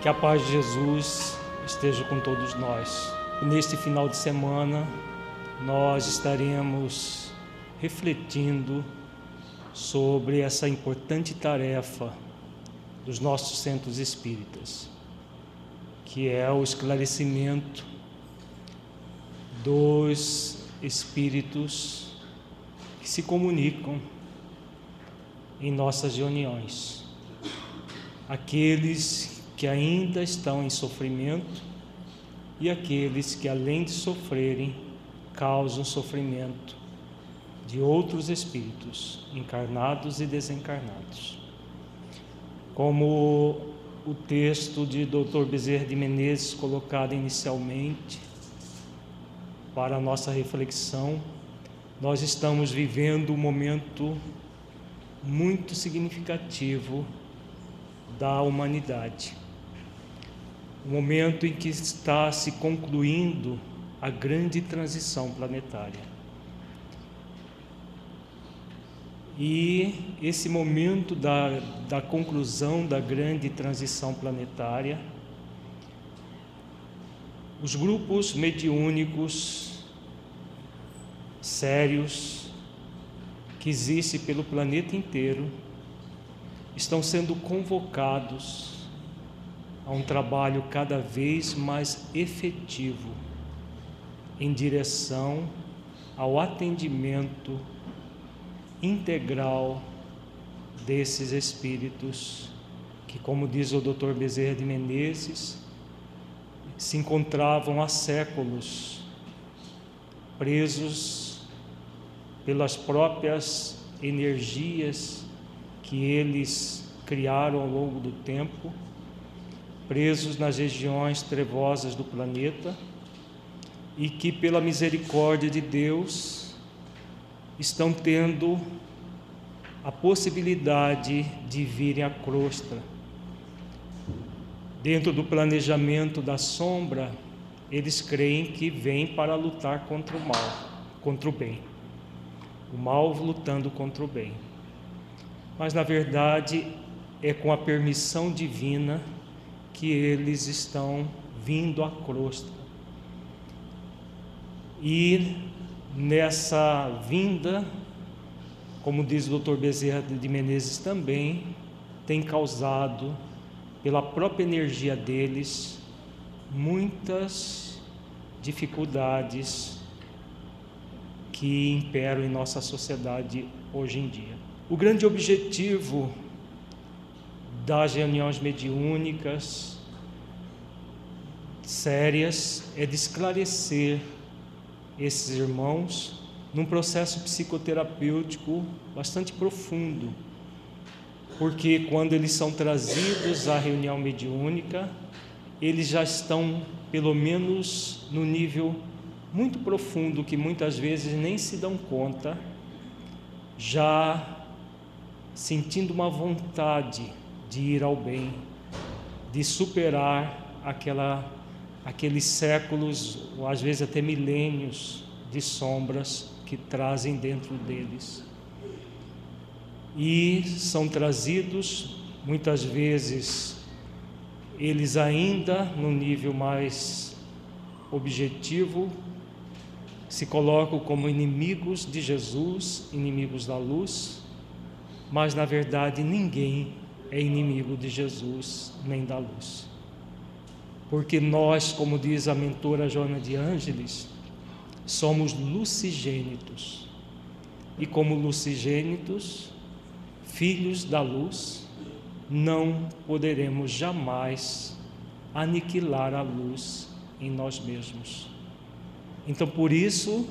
Que a paz de Jesus esteja com todos nós. Neste final de semana, nós estaremos refletindo sobre essa importante tarefa dos nossos centros espíritas, que é o esclarecimento dos espíritos que se comunicam em nossas reuniões. Aqueles que ainda estão em sofrimento e aqueles que, além de sofrerem, causam sofrimento de outros espíritos, encarnados e desencarnados. Como o texto de Dr. Bezerra de Menezes, colocado inicialmente para a nossa reflexão, nós estamos vivendo um momento muito significativo da humanidade o momento em que está se concluindo a grande transição planetária. E esse momento da, da conclusão da grande transição planetária, os grupos mediúnicos sérios que existem pelo planeta inteiro estão sendo convocados a um trabalho cada vez mais efetivo em direção ao atendimento integral desses espíritos que, como diz o Dr. Bezerra de Menezes, se encontravam há séculos presos pelas próprias energias que eles criaram ao longo do tempo presos nas regiões trevosas do planeta e que, pela misericórdia de Deus, estão tendo a possibilidade de virem à crosta. Dentro do planejamento da sombra, eles creem que vêm para lutar contra o mal, contra o bem. O mal lutando contra o bem. Mas na verdade é com a permissão divina que eles estão vindo à crosta. E nessa vinda, como diz o Dr. Bezerra de Menezes também, tem causado, pela própria energia deles, muitas dificuldades que imperam em nossa sociedade hoje em dia. O grande objetivo das reuniões mediúnicas sérias é de esclarecer esses irmãos num processo psicoterapêutico bastante profundo. Porque quando eles são trazidos à reunião mediúnica, eles já estão pelo menos no nível muito profundo que muitas vezes nem se dão conta, já sentindo uma vontade de ir ao bem, de superar aquela, aqueles séculos, ou às vezes até milênios de sombras que trazem dentro deles. E são trazidos, muitas vezes, eles ainda no nível mais objetivo, se colocam como inimigos de Jesus, inimigos da luz, mas na verdade ninguém é inimigo de Jesus nem da luz. Porque nós, como diz a mentora Joana de Ângeles, somos lucigênitos. E como lucigênitos, filhos da luz, não poderemos jamais aniquilar a luz em nós mesmos. Então, por isso,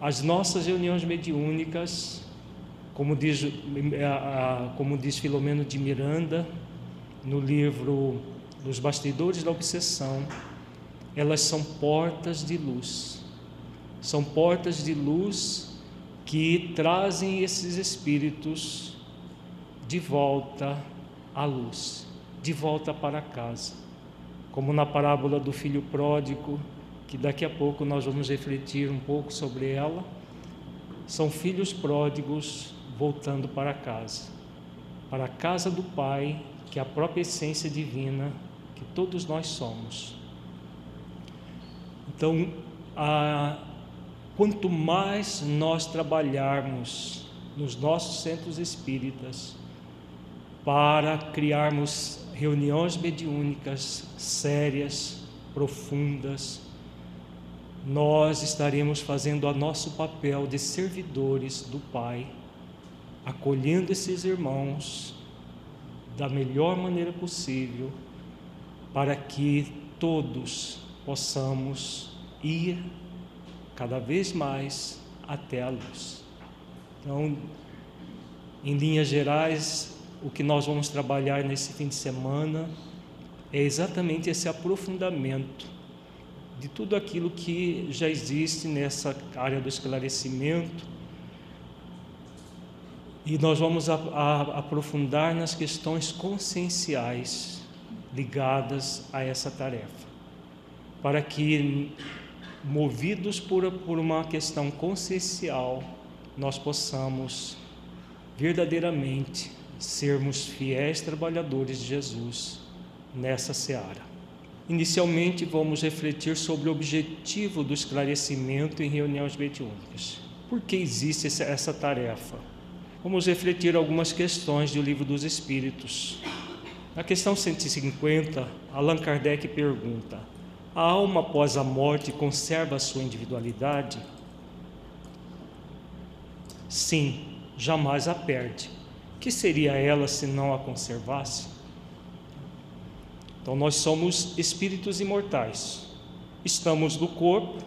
as nossas reuniões mediúnicas como diz, como diz Filomeno de Miranda no livro Dos Bastidores da Obsessão, elas são portas de luz, São portas de luz que trazem esses espíritos de volta à luz, de volta para casa. Como na parábola do filho pródigo, que daqui a pouco nós vamos refletir um pouco sobre ela. São filhos pródigos voltando para casa, para a casa do Pai, que é a própria essência divina que todos nós somos. Então, a, quanto mais nós trabalharmos nos nossos centros espíritas para criarmos reuniões mediúnicas sérias, profundas, nós estaremos fazendo o nosso papel de servidores do Pai, acolhendo esses irmãos da melhor maneira possível, para que todos possamos ir cada vez mais até a luz. Então, em linhas gerais, o que nós vamos trabalhar nesse fim de semana é exatamente esse aprofundamento de tudo aquilo que já existe nessa área do esclarecimento. E nós vamos a, a, aprofundar nas questões conscienciais ligadas a essa tarefa, para que movidos por, por uma questão consciencial, nós possamos verdadeiramente sermos fiéis trabalhadores de Jesus nessa seara. Inicialmente, vamos refletir sobre o objetivo do esclarecimento em reuniões mediúnicas. Por que existe essa tarefa? Vamos refletir algumas questões do Livro dos Espíritos. Na questão 150, Allan Kardec pergunta: a alma após a morte conserva a sua individualidade? Sim, jamais a perde. Que seria ela se não a conservasse? Então, nós somos espíritos imortais. Estamos no corpo,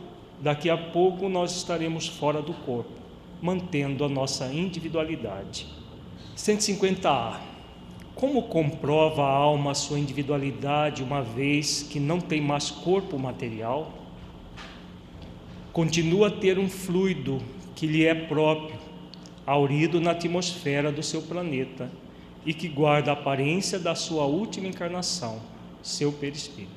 daqui a pouco nós estaremos fora do corpo, mantendo a nossa individualidade. 150A. Como comprova a alma a sua individualidade uma vez que não tem mais corpo material? Continua a ter um fluido que lhe é próprio, aurido na atmosfera do seu planeta e que guarda a aparência da sua última encarnação, seu perispírito.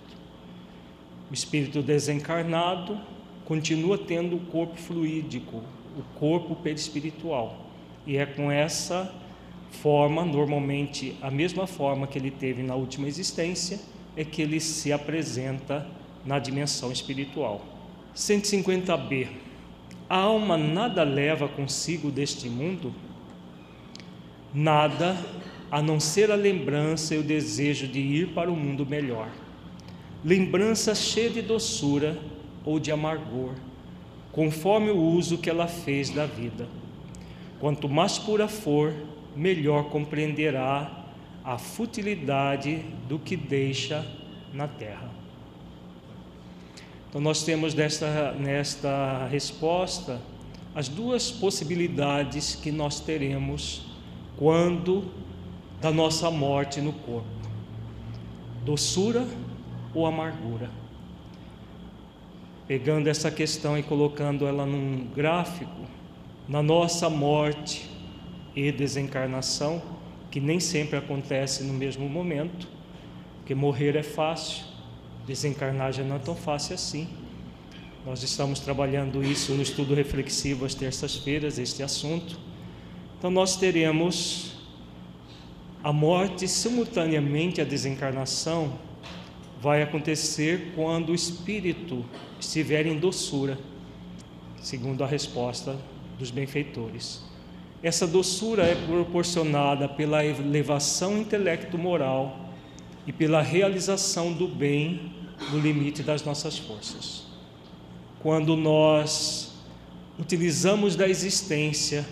O espírito desencarnado continua tendo o corpo fluídico, o corpo perispiritual, e é com essa forma, normalmente a mesma forma que ele teve na última existência, é que ele se apresenta na dimensão espiritual. 150b. A alma nada leva consigo deste mundo? Nada a não ser a lembrança e o desejo de ir para o um mundo melhor. Lembrança cheia de doçura ou de amargor, conforme o uso que ela fez da vida. Quanto mais pura for, melhor compreenderá a futilidade do que deixa na terra. Então, nós temos nesta, nesta resposta as duas possibilidades que nós teremos quando da nossa morte no corpo: doçura ou amargura. Pegando essa questão e colocando ela num gráfico, na nossa morte, e desencarnação, que nem sempre acontece no mesmo momento, porque morrer é fácil, desencarnar já não é tão fácil assim. Nós estamos trabalhando isso no estudo reflexivo às terças-feiras, este assunto. Então, nós teremos a morte simultaneamente à desencarnação, vai acontecer quando o espírito estiver em doçura, segundo a resposta dos benfeitores. Essa doçura é proporcionada pela elevação intelecto-moral e pela realização do bem no limite das nossas forças. Quando nós utilizamos da existência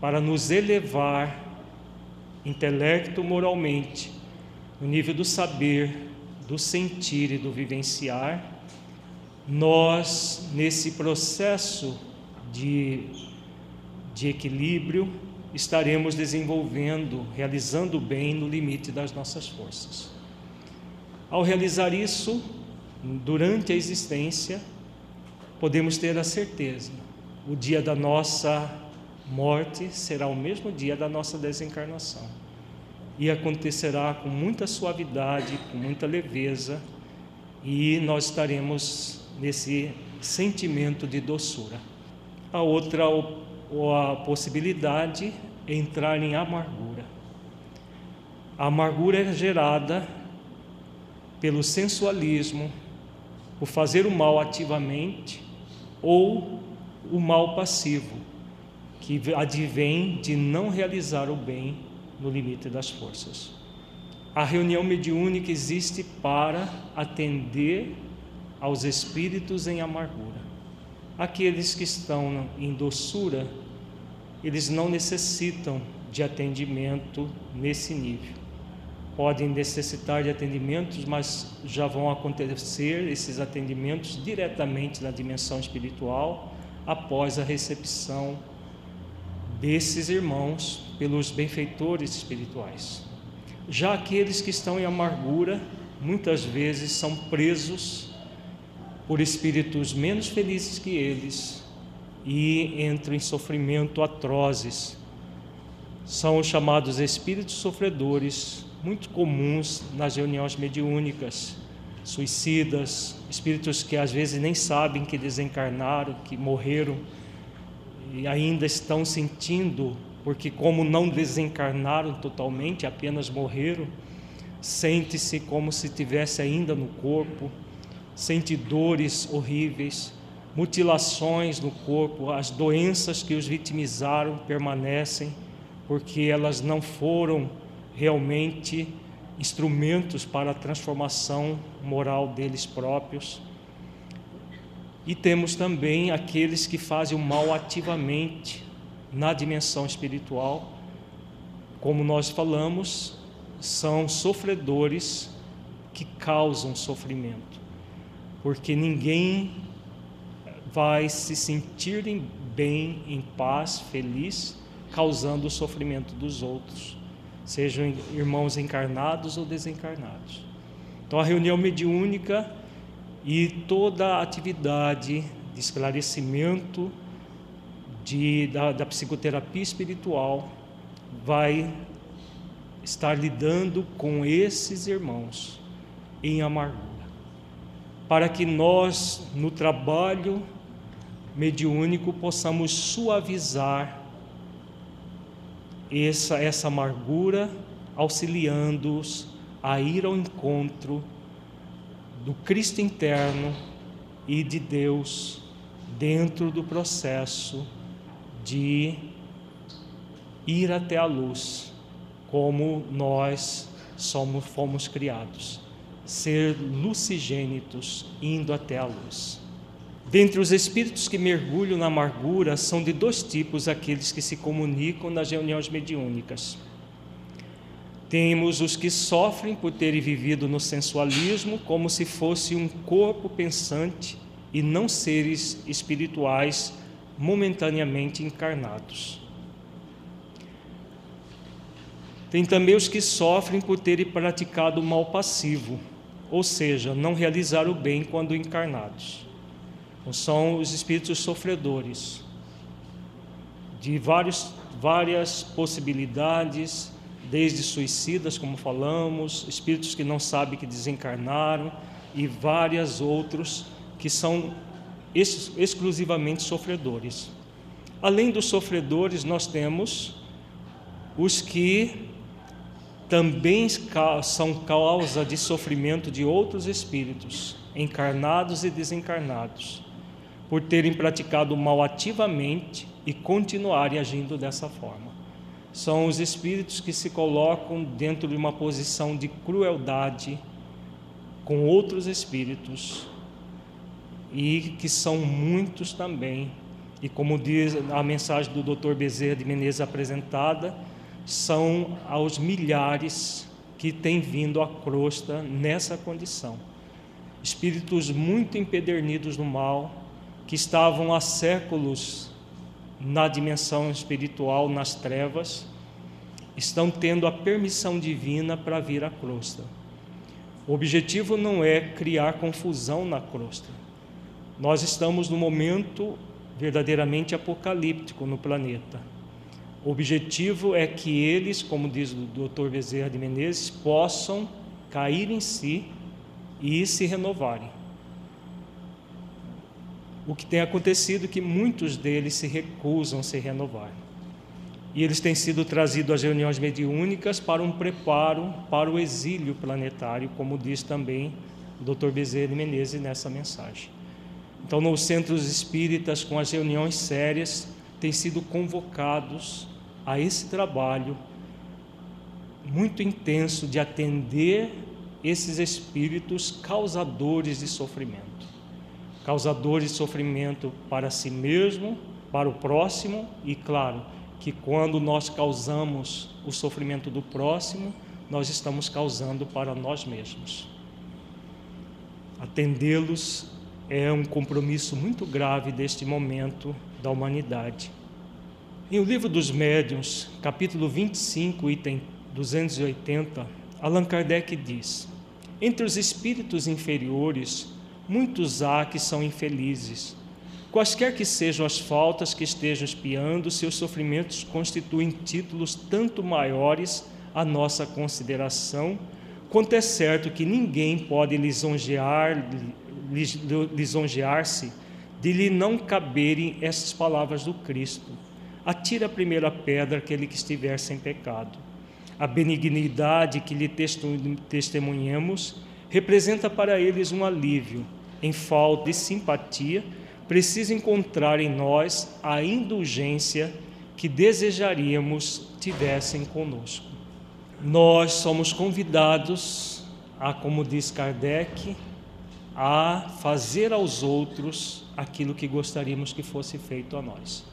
para nos elevar intelecto-moralmente, no nível do saber, do sentir e do vivenciar, nós, nesse processo de de equilíbrio, estaremos desenvolvendo, realizando o bem no limite das nossas forças. Ao realizar isso, durante a existência, podemos ter a certeza: o dia da nossa morte será o mesmo dia da nossa desencarnação. E acontecerá com muita suavidade, com muita leveza, e nós estaremos nesse sentimento de doçura. A outra a possibilidade entrar em amargura. A amargura é gerada pelo sensualismo, por fazer o mal ativamente ou o mal passivo, que advém de não realizar o bem no limite das forças. A reunião mediúnica existe para atender aos espíritos em amargura. Aqueles que estão em doçura, eles não necessitam de atendimento nesse nível. Podem necessitar de atendimentos, mas já vão acontecer esses atendimentos diretamente na dimensão espiritual após a recepção desses irmãos pelos benfeitores espirituais. Já aqueles que estão em amargura, muitas vezes são presos por espíritos menos felizes que eles e entram em sofrimento atrozes. São os chamados espíritos sofredores, muito comuns nas reuniões mediúnicas, suicidas, espíritos que às vezes nem sabem que desencarnaram, que morreram e ainda estão sentindo, porque como não desencarnaram totalmente, apenas morreram, sente-se como se tivesse ainda no corpo sente dores horríveis, mutilações no corpo, as doenças que os vitimizaram permanecem, porque elas não foram realmente instrumentos para a transformação moral deles próprios. E temos também aqueles que fazem o mal ativamente na dimensão espiritual, como nós falamos, são sofredores que causam sofrimento porque ninguém vai se sentir bem, em paz, feliz, causando o sofrimento dos outros, sejam irmãos encarnados ou desencarnados. Então, a reunião mediúnica e toda a atividade de esclarecimento de, da, da psicoterapia espiritual vai estar lidando com esses irmãos em amargura para que nós, no trabalho mediúnico, possamos suavizar essa, essa amargura, auxiliando-os a ir ao encontro do Cristo interno e de Deus dentro do processo de ir até a luz, como nós somos, fomos criados ser lucigênitos, indo até a luz. Dentre os espíritos que mergulham na amargura, são de dois tipos aqueles que se comunicam nas reuniões mediúnicas. Temos os que sofrem por terem vivido no sensualismo como se fosse um corpo pensante e não seres espirituais momentaneamente encarnados. Tem também os que sofrem por terem praticado o mal passivo, ou seja, não realizar o bem quando encarnados. Então, são os espíritos sofredores, de vários, várias possibilidades, desde suicidas, como falamos, espíritos que não sabem que desencarnaram, e vários outros que são ex exclusivamente sofredores. Além dos sofredores, nós temos os que também são causa de sofrimento de outros espíritos, encarnados e desencarnados, por terem praticado mal ativamente e continuarem agindo dessa forma. São os espíritos que se colocam dentro de uma posição de crueldade com outros espíritos e que são muitos também. E como diz a mensagem do Dr. Bezerra de Menezes apresentada, são aos milhares que têm vindo à crosta nessa condição. Espíritos muito empedernidos no mal, que estavam há séculos na dimensão espiritual, nas trevas, estão tendo a permissão divina para vir à crosta. O objetivo não é criar confusão na crosta. Nós estamos num momento verdadeiramente apocalíptico no planeta. O objetivo é que eles, como diz o Dr. Bezerra de Menezes, possam cair em si e se renovarem. O que tem acontecido é que muitos deles se recusam a se renovar. E eles têm sido trazidos às reuniões mediúnicas para um preparo para o exílio planetário, como diz também o Dr. Bezerra de Menezes nessa mensagem. Então, nos centros espíritas, com as reuniões sérias, têm sido convocados a esse trabalho muito intenso de atender esses espíritos causadores de sofrimento. Causadores de sofrimento para si mesmo, para o próximo e, claro, que quando nós causamos o sofrimento do próximo, nós estamos causando para nós mesmos. Atendê-los é um compromisso muito grave deste momento da humanidade. Em O Livro dos Médiuns, capítulo 25, item 280, Allan Kardec diz: Entre os espíritos inferiores, muitos há que são infelizes. Quaisquer que sejam as faltas que estejam espiando, seus sofrimentos constituem títulos tanto maiores à nossa consideração, quanto é certo que ninguém pode lisonjear lisonjear-se de lhe não caberem essas palavras do Cristo. Atira a primeira pedra aquele que estiver sem pecado. A benignidade que lhe testemunhamos representa para eles um alívio. Em falta de simpatia, precisa encontrar em nós a indulgência que desejaríamos tivessem conosco. Nós somos convidados a, como diz Kardec, a fazer aos outros aquilo que gostaríamos que fosse feito a nós.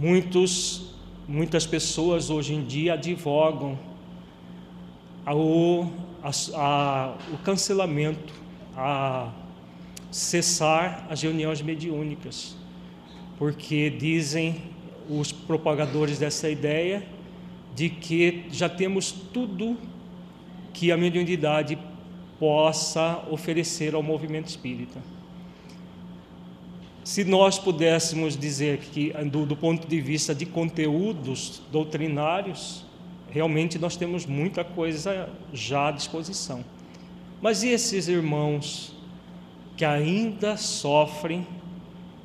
Muitos, muitas pessoas hoje em dia advogam ao, a, a, o cancelamento, a cessar as reuniões mediúnicas, porque dizem os propagadores dessa ideia de que já temos tudo que a mediunidade possa oferecer ao movimento espírita. Se nós pudéssemos dizer que, do, do, ponto de vista de conteúdos doutrinários, realmente nós temos muita coisa já à disposição. Mas e esses irmãos que ainda sofrem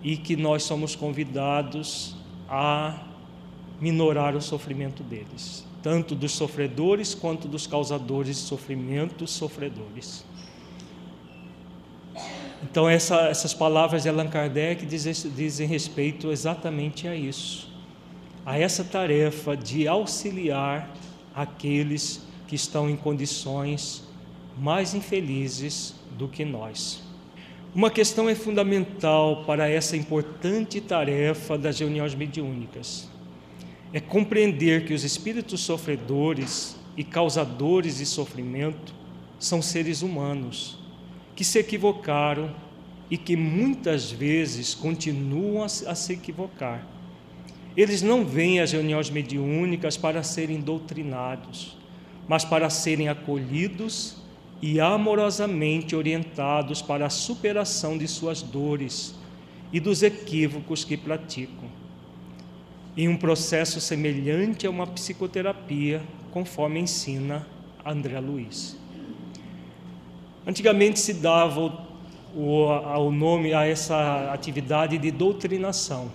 e que nós somos convidados a minorar o sofrimento deles? tanto dos sofredores quanto dos causadores de sofrimentos sofredores. Então, essa, essas palavras de Allan Kardec dizem, dizem respeito exatamente a isso, a essa tarefa de auxiliar aqueles que estão em condições mais infelizes do que nós. Uma questão é fundamental para essa importante tarefa das reuniões mediúnicas é compreender que os espíritos sofredores e causadores de sofrimento são seres humanos que se equivocaram e que muitas vezes continuam a se equivocar. Eles não vêm às reuniões mediúnicas para serem doutrinados, mas para serem acolhidos e amorosamente orientados para a superação de suas dores e dos equívocos que praticam em um processo semelhante a uma psicoterapia, conforme ensina André Luiz. Antigamente se dava o, nome a essa atividade de doutrinação.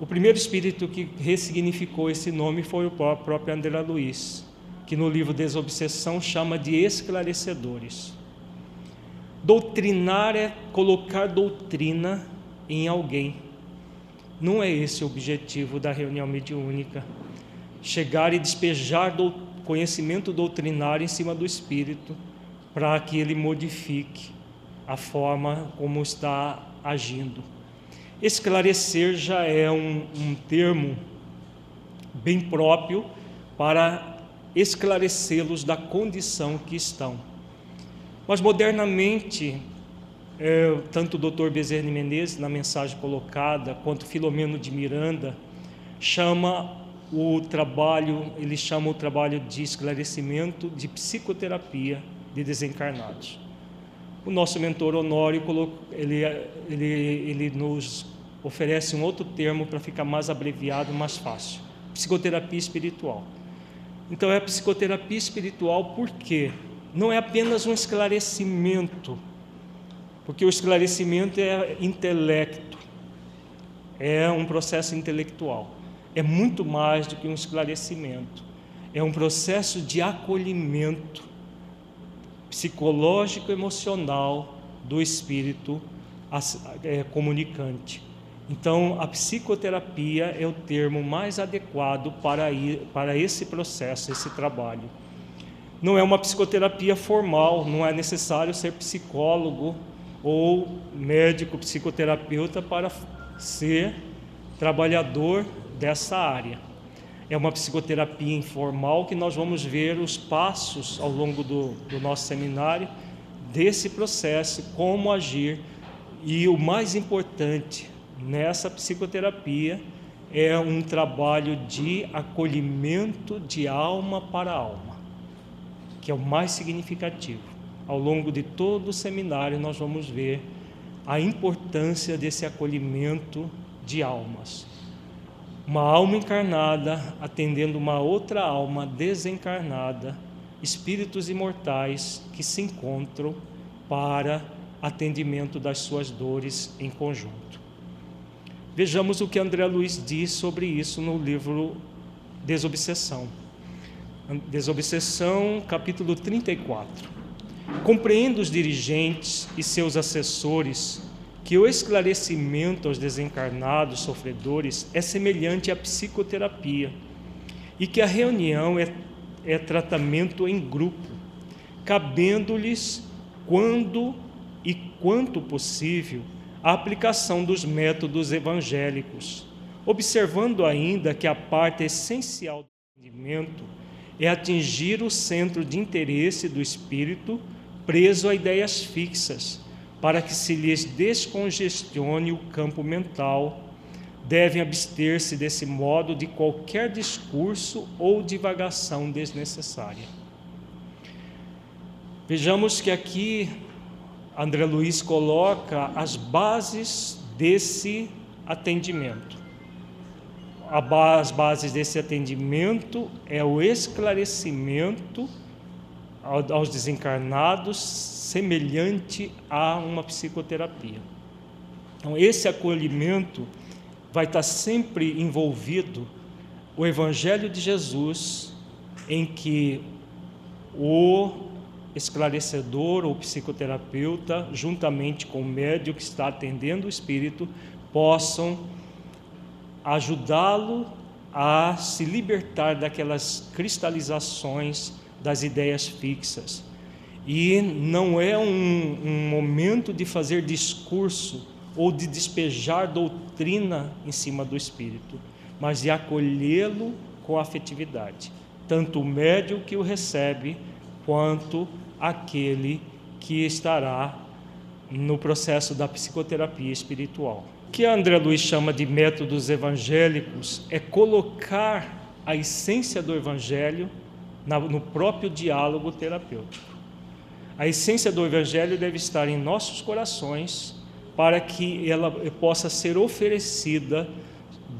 O primeiro espírito que ressignificou esse nome foi o próprio André Luiz, que no livro Desobsessão chama de esclarecedores. Doutrinar é colocar doutrina em alguém não é esse o objetivo da reunião mediúnica. Chegar e despejar do conhecimento doutrinário em cima do espírito para que ele modifique a forma como está agindo. Esclarecer já é um, um termo bem próprio para esclarecê-los da condição que estão. Mas modernamente é, tanto o doutor Bezerra de Menezes, na mensagem colocada, quanto Filomeno de Miranda, chama o trabalho, ele chama o trabalho de esclarecimento de psicoterapia de desencarnados. O nosso mentor Honório ele, ele, ele nos oferece um outro termo para ficar mais abreviado, mais fácil: psicoterapia espiritual. Então, é a psicoterapia espiritual porque não é apenas um esclarecimento, porque o esclarecimento é intelecto, é um processo intelectual, é muito mais do que um esclarecimento, é um processo de acolhimento psicológico emocional do espírito é, comunicante. Então, a psicoterapia é o termo mais adequado para, ir, para esse processo, esse trabalho. Não é uma psicoterapia formal, não é necessário ser psicólogo ou médico psicoterapeuta para ser trabalhador dessa área. É uma psicoterapia informal que nós vamos ver os passos ao longo do, do nosso seminário desse processo, como agir. E o mais importante, nessa psicoterapia é um trabalho de acolhimento de alma para alma, que é o mais significativo. Ao longo de todo o seminário, nós vamos ver a importância desse acolhimento de almas. Uma alma encarnada atendendo uma outra alma desencarnada, espíritos imortais que se encontram para atendimento das suas dores em conjunto. Vejamos o que André Luiz diz sobre isso no livro Desobsessão. Desobsessão, capítulo 34. Compreendo os dirigentes e seus assessores que o esclarecimento aos desencarnados sofredores é semelhante à psicoterapia e que a reunião é, é tratamento em grupo, cabendo-lhes, quando e quanto possível, a aplicação dos métodos evangélicos, observando ainda que a parte essencial do entendimento é atingir o centro de interesse do espírito preso a ideias fixas, para que se lhes descongestione o campo mental. Devem abster-se desse modo de qualquer discurso ou divagação desnecessária. Vejamos que aqui André Luiz coloca as bases desse atendimento. As bases desse atendimento é o esclarecimento aos desencarnados, semelhante a uma psicoterapia. Então, esse acolhimento vai estar sempre envolvido o Evangelho de Jesus, em que o esclarecedor ou psicoterapeuta, juntamente com o médium que está atendendo o espírito, possam ajudá-lo a se libertar daquelas cristalizações das ideias fixas. E não é um, um momento de fazer discurso ou de despejar doutrina em cima do espírito, mas de acolhê-lo com afetividade, tanto o médium que o recebe, quanto aquele que estará no processo da psicoterapia espiritual. O que André Luiz chama de métodos evangélicos é colocar a essência do evangelho no próprio diálogo terapêutico. A essência do evangelho deve estar em nossos corações para que ela possa ser oferecida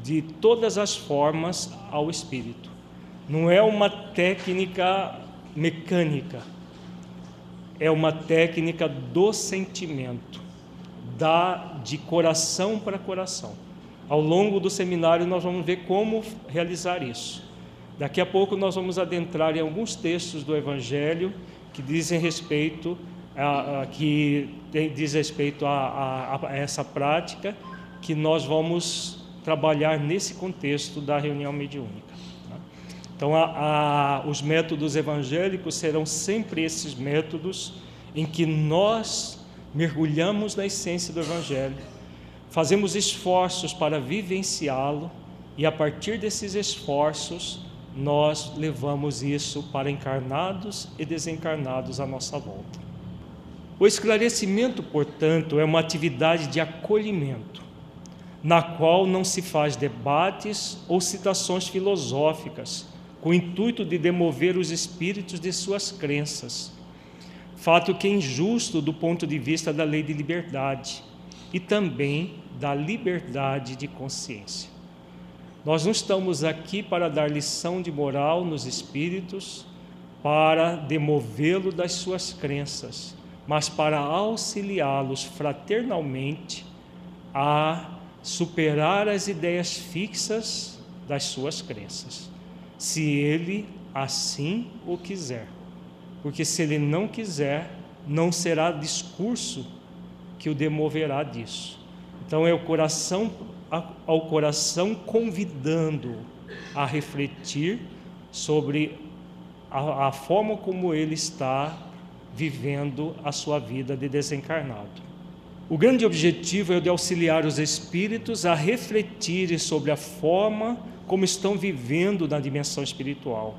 de todas as formas ao espírito. Não é uma técnica mecânica, é uma técnica do sentimento, da de coração para coração. Ao longo do seminário nós vamos ver como realizar isso. Daqui a pouco nós vamos adentrar em alguns textos do Evangelho que dizem respeito a, a que tem, diz respeito a, a, a essa prática que nós vamos trabalhar nesse contexto da reunião mediúnica. Então, a, a, os métodos evangélicos serão sempre esses métodos em que nós mergulhamos na essência do Evangelho, fazemos esforços para vivenciá-lo e, a partir desses esforços, nós levamos isso para encarnados e desencarnados à nossa volta. O esclarecimento, portanto, é uma atividade de acolhimento, na qual não se faz debates ou citações filosóficas com o intuito de demover os espíritos de suas crenças. fato que é injusto do ponto de vista da lei de liberdade e também da liberdade de consciência. Nós não estamos aqui para dar lição de moral nos espíritos, para demovê-lo das suas crenças, mas para auxiliá-los fraternalmente a superar as ideias fixas das suas crenças, se ele assim o quiser. Porque se ele não quiser, não será discurso que o demoverá disso. Então é o coração ao coração convidando a refletir sobre a, a forma como ele está vivendo a sua vida de desencarnado. O grande objetivo é o de auxiliar os espíritos a refletirem sobre a forma como estão vivendo na dimensão espiritual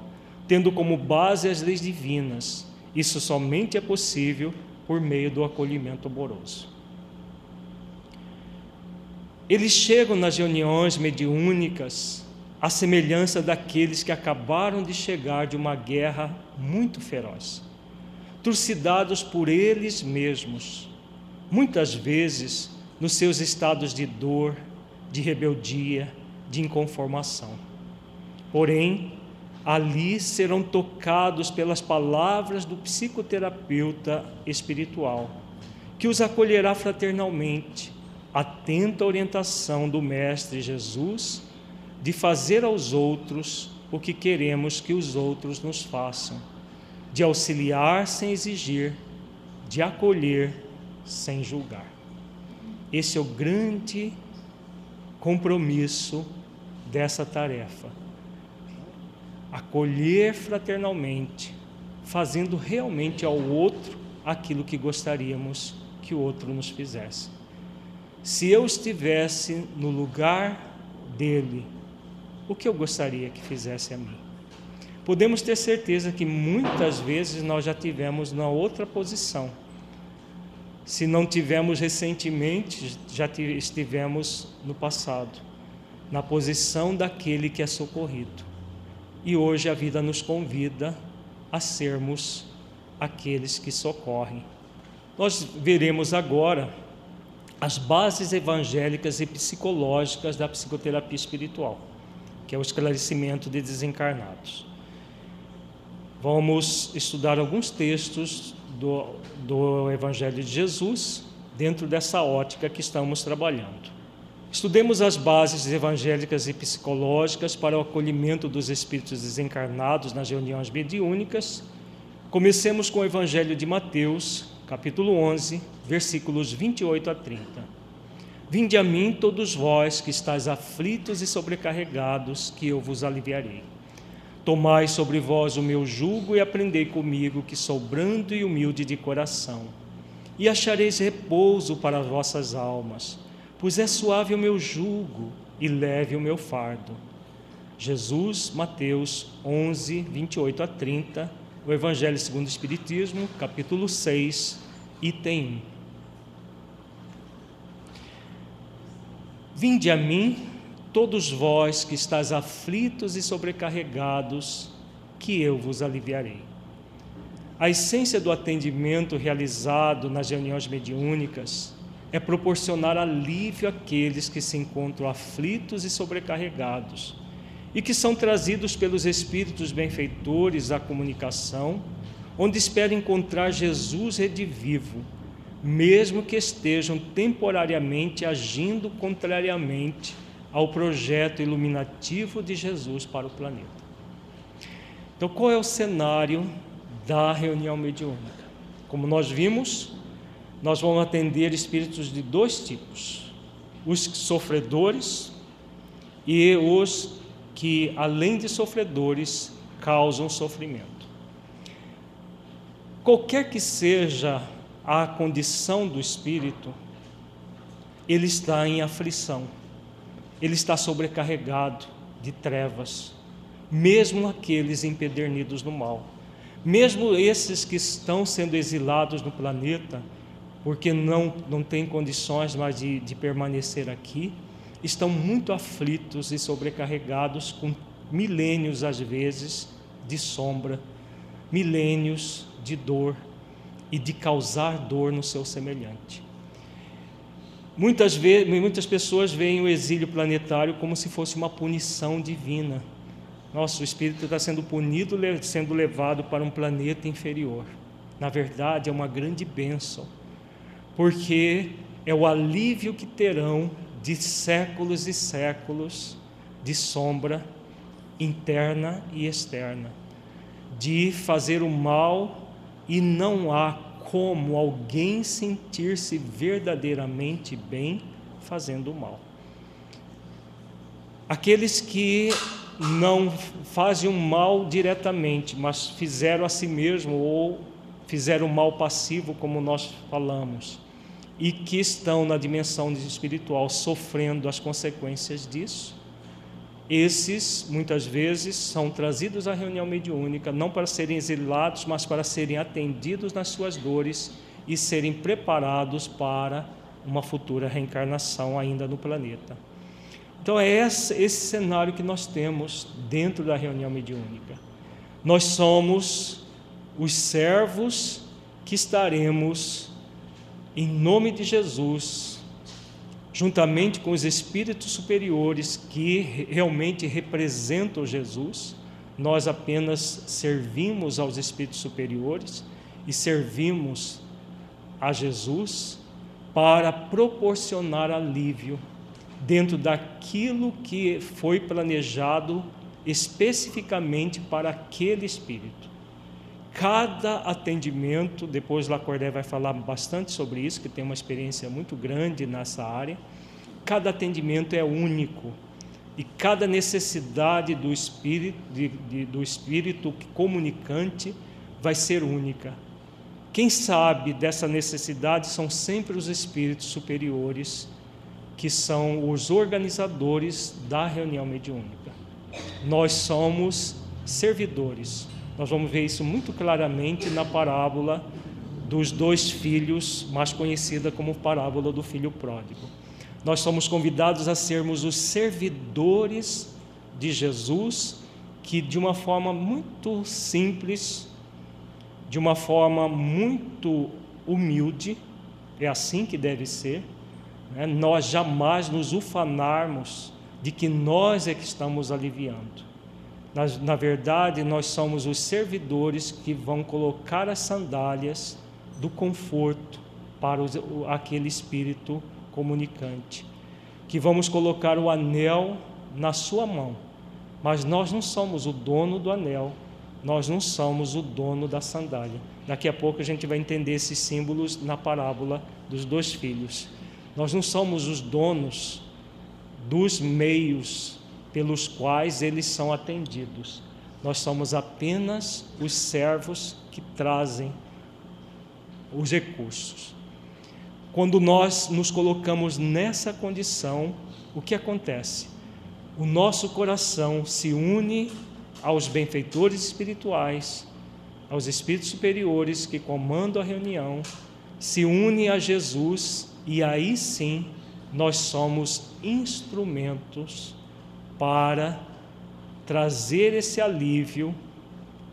tendo como base as leis divinas. Isso somente é possível por meio do acolhimento amoroso. Eles chegam nas reuniões mediúnicas à semelhança daqueles que acabaram de chegar de uma guerra muito feroz, trucidados por eles mesmos, muitas vezes nos seus estados de dor, de rebeldia, de inconformação. Porém, ali serão tocados pelas palavras do psicoterapeuta espiritual, que os acolherá fraternalmente, atenta orientação do Mestre Jesus de fazer aos outros o que queremos que os outros nos façam, de auxiliar sem exigir, de acolher sem julgar. Esse é o grande compromisso dessa tarefa acolher fraternalmente, fazendo realmente ao outro aquilo que gostaríamos que o outro nos fizesse. Se eu estivesse no lugar dele, o que eu gostaria que fizesse a mim? Podemos ter certeza que muitas vezes nós já tivemos na outra posição. Se não tivemos recentemente, já estivemos no passado, na posição daquele que é socorrido. E hoje a vida nos convida a sermos aqueles que socorrem. Nós veremos agora as bases evangélicas e psicológicas da psicoterapia espiritual, que é o esclarecimento de desencarnados. Vamos estudar alguns textos do, do Evangelho de Jesus dentro dessa ótica que estamos trabalhando. Estudemos as bases evangélicas e psicológicas para o acolhimento dos espíritos desencarnados nas reuniões mediúnicas. Comecemos com o Evangelho de Mateus, capítulo 11, versículos 28 a 30. Vinde a mim todos vós que estáis aflitos e sobrecarregados, que eu vos aliviarei. Tomai sobre vós o meu jugo e aprendei comigo, que sou brando e humilde de coração, e achareis repouso para as vossas almas pois é suave o meu jugo e leve o meu fardo. Jesus, Mateus 11, 28 a 30, o Evangelho segundo o Espiritismo, capítulo 6, item 1. Vinde a mim, todos vós que estáis aflitos e sobrecarregados, que eu vos aliviarei. A essência do atendimento realizado nas reuniões mediúnicas é proporcionar alívio àqueles que se encontram aflitos e sobrecarregados e que são trazidos pelos espíritos benfeitores à comunicação, onde esperam encontrar Jesus redivivo, mesmo que estejam temporariamente agindo contrariamente ao projeto iluminativo de Jesus para o planeta. Então, qual é o cenário da reunião mediúnica? Como nós vimos, nós vamos atender espíritos de dois tipos: os sofredores e os que, além de sofredores, causam sofrimento. Qualquer que seja a condição do espírito, ele está em aflição, ele está sobrecarregado de trevas, mesmo aqueles empedernidos no mal. Mesmo esses que estão sendo exilados no planeta, porque não, não têm condições mais de, de permanecer aqui, estão muito aflitos e sobrecarregados com milênios, às vezes, de sombra, milênios de dor, e de causar dor no seu semelhante. Muitas, vezes, muitas pessoas veem o exílio planetário como se fosse uma punição divina. Nosso espírito está sendo punido, sendo levado para um planeta inferior. Na verdade, é uma grande bênção, porque é o alívio que terão de séculos e séculos de sombra interna e externa, de fazer o mal e não há como alguém sentir-se verdadeiramente bem fazendo o mal. Aqueles que não fazem o mal diretamente, mas fizeram a si mesmo ou fizeram o mal passivo, como nós falamos, e que estão na dimensão espiritual sofrendo as consequências disso, esses, muitas vezes, são trazidos à reunião mediúnica não para serem exilados, mas para serem atendidos nas suas dores e serem preparados para uma futura reencarnação ainda no planeta. Então, é esse, cenário que nós temos dentro da reunião mediúnica. Nós somos os servos que estaremos, em nome de Jesus, juntamente com os espíritos superiores que realmente representam Jesus, nós apenas servimos aos espíritos superiores e servimos a Jesus para proporcionar alívio dentro daquilo que foi planejado especificamente para aquele espírito. Cada atendimento, depois Lacordaire vai falar bastante sobre isso, que tem uma experiência muito grande nessa área. Cada atendimento é único e cada necessidade do espírito, de, de, do espírito comunicante vai ser única. Quem sabe dessa necessidade são sempre os espíritos superiores, que são os organizadores da reunião mediúnica. Nós somos servidores nós vamos ver isso muito claramente na parábola dos dois filhos, mais conhecida como parábola do filho pródigo. Nós somos convidados a sermos os servidores de Jesus, que de uma forma muito simples, de uma forma muito humilde, é assim que deve ser, né? nós jamais nos ufanarmos de que nós é que estamos aliviando. Na, verdade, nós somos os servidores que vão colocar as sandálias do conforto para os, aquele espírito comunicante, que vamos colocar o anel na sua mão, mas nós não somos o dono do anel, nós não somos o dono da sandália. Daqui a pouco a gente vai entender esses símbolos na parábola dos dois filhos. Nós não somos os donos dos meios pelos quais eles são atendidos. Nós somos apenas os servos que trazem os recursos. Quando nós nos colocamos nessa condição, o que acontece? O nosso coração se une aos benfeitores espirituais, aos espíritos superiores que comandam a reunião, se une a Jesus e aí sim nós somos instrumentos para trazer esse alívio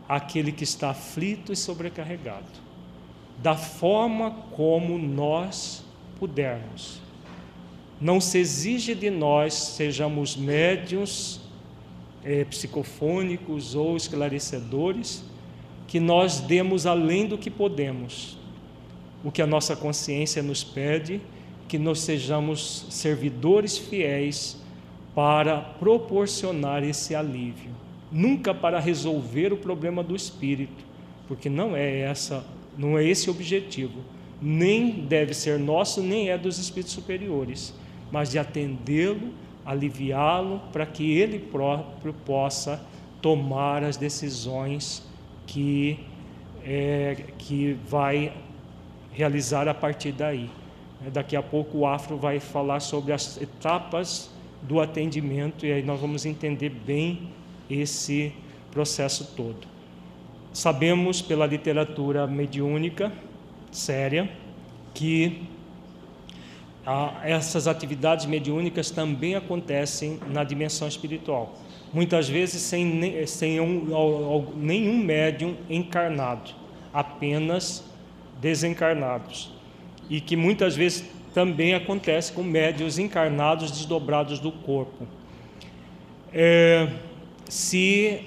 àquele que está aflito e sobrecarregado, da forma como nós pudermos. Não se exige de nós sejamos médios, é, psicofônicos ou esclarecedores, que nós demos além do que podemos. O que a nossa consciência nos pede, que nós sejamos servidores fiéis para proporcionar esse alívio, nunca para resolver o problema do espírito, porque não é essa, não é esse o objetivo, nem deve ser nosso, nem é dos espíritos superiores, mas de atendê-lo, aliviá-lo para que ele próprio possa tomar as decisões que é, que vai realizar a partir daí. Daqui a pouco o Afro vai falar sobre as etapas do atendimento, e aí nós vamos entender bem esse processo todo. Sabemos pela literatura mediúnica séria que essas atividades mediúnicas também acontecem na dimensão espiritual, muitas vezes sem, sem um, nenhum médium encarnado, apenas desencarnados e que muitas vezes também acontece com médios encarnados desdobrados do corpo. É, se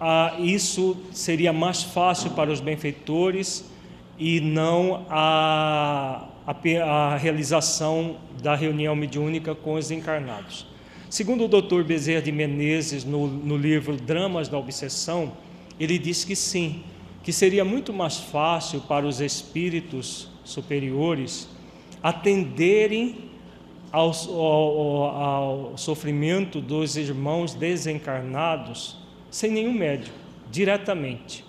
ah, isso seria mais fácil para os benfeitores e não a, a, a realização da reunião mediúnica com os encarnados. Segundo o Dr. Bezerra de Menezes, no, no livro Dramas da Obsessão, ele diz que sim, que seria muito mais fácil para os espíritos superiores atenderem ao, ao, ao, sofrimento dos irmãos desencarnados sem nenhum médium, diretamente.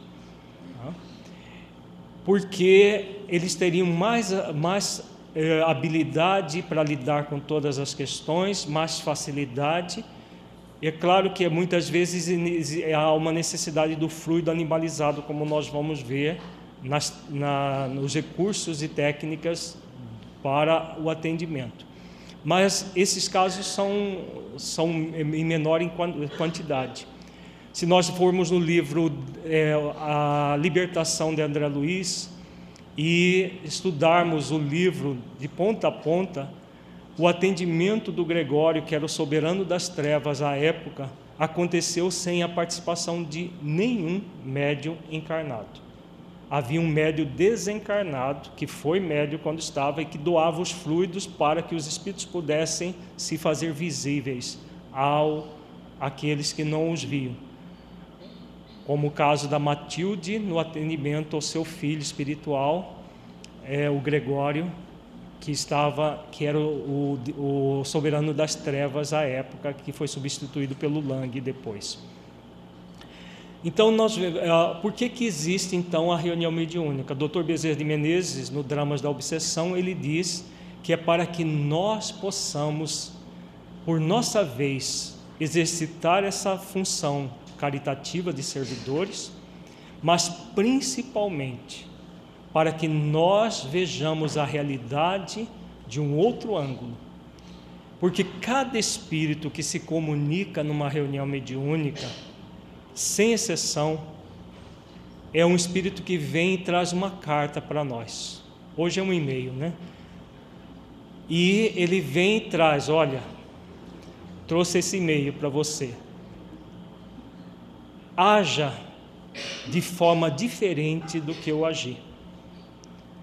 Tá? Porque eles teriam mais, mais eh, habilidade para lidar com todas as questões, mais facilidade. E é claro que muitas vezes há uma necessidade do fluido animalizado, como nós vamos ver nas, na, nos recursos e técnicas para o atendimento. Mas esses casos são, são em menor em quantidade. Se nós formos no livro é, A Libertação de André Luiz, e estudarmos o livro de ponta a ponta, o atendimento do Gregório, que era o soberano das trevas à época, aconteceu sem a participação de nenhum médium encarnado. Havia um médium desencarnado, que foi médium quando estava e que doava os fluidos para que os espíritos pudessem se fazer visíveis ao aqueles que não os viam como o caso da Matilde no atendimento ao seu filho espiritual, é, o Gregório, que estava, que era o, o, o, soberano das trevas à época, que foi substituído pelo Lang depois. Então, nós, uh, por que, que existe então a reunião mediúnica? Dr. Bezerra de Menezes, no Dramas da Obsessão, ele diz que é para que nós possamos, por nossa vez, exercitar essa função caritativa de servidores, mas principalmente para que nós vejamos a realidade de um outro ângulo. Porque cada espírito que se comunica numa reunião mediúnica, sem exceção, é um espírito que vem e traz uma carta para nós. Hoje é um e-mail, né? E ele vem e traz: olha, trouxe esse e-mail para você haja de forma diferente do que eu agi.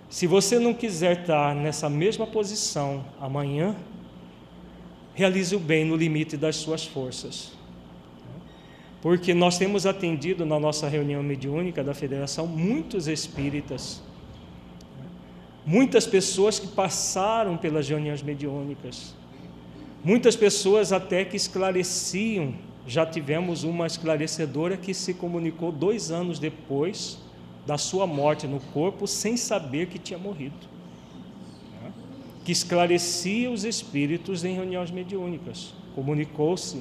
Se você não quiser estar nessa mesma posição amanhã, realize o bem no limite das suas forças. Porque nós temos atendido na nossa reunião mediúnica da federação muitos espíritas, muitas pessoas que passaram pelas reuniões mediúnicas, muitas pessoas até que esclareciam já tivemos uma esclarecedora que se comunicou dois anos depois da sua morte no corpo, sem saber que tinha morrido. Que esclarecia os espíritos em reuniões mediúnicas. Comunicou-se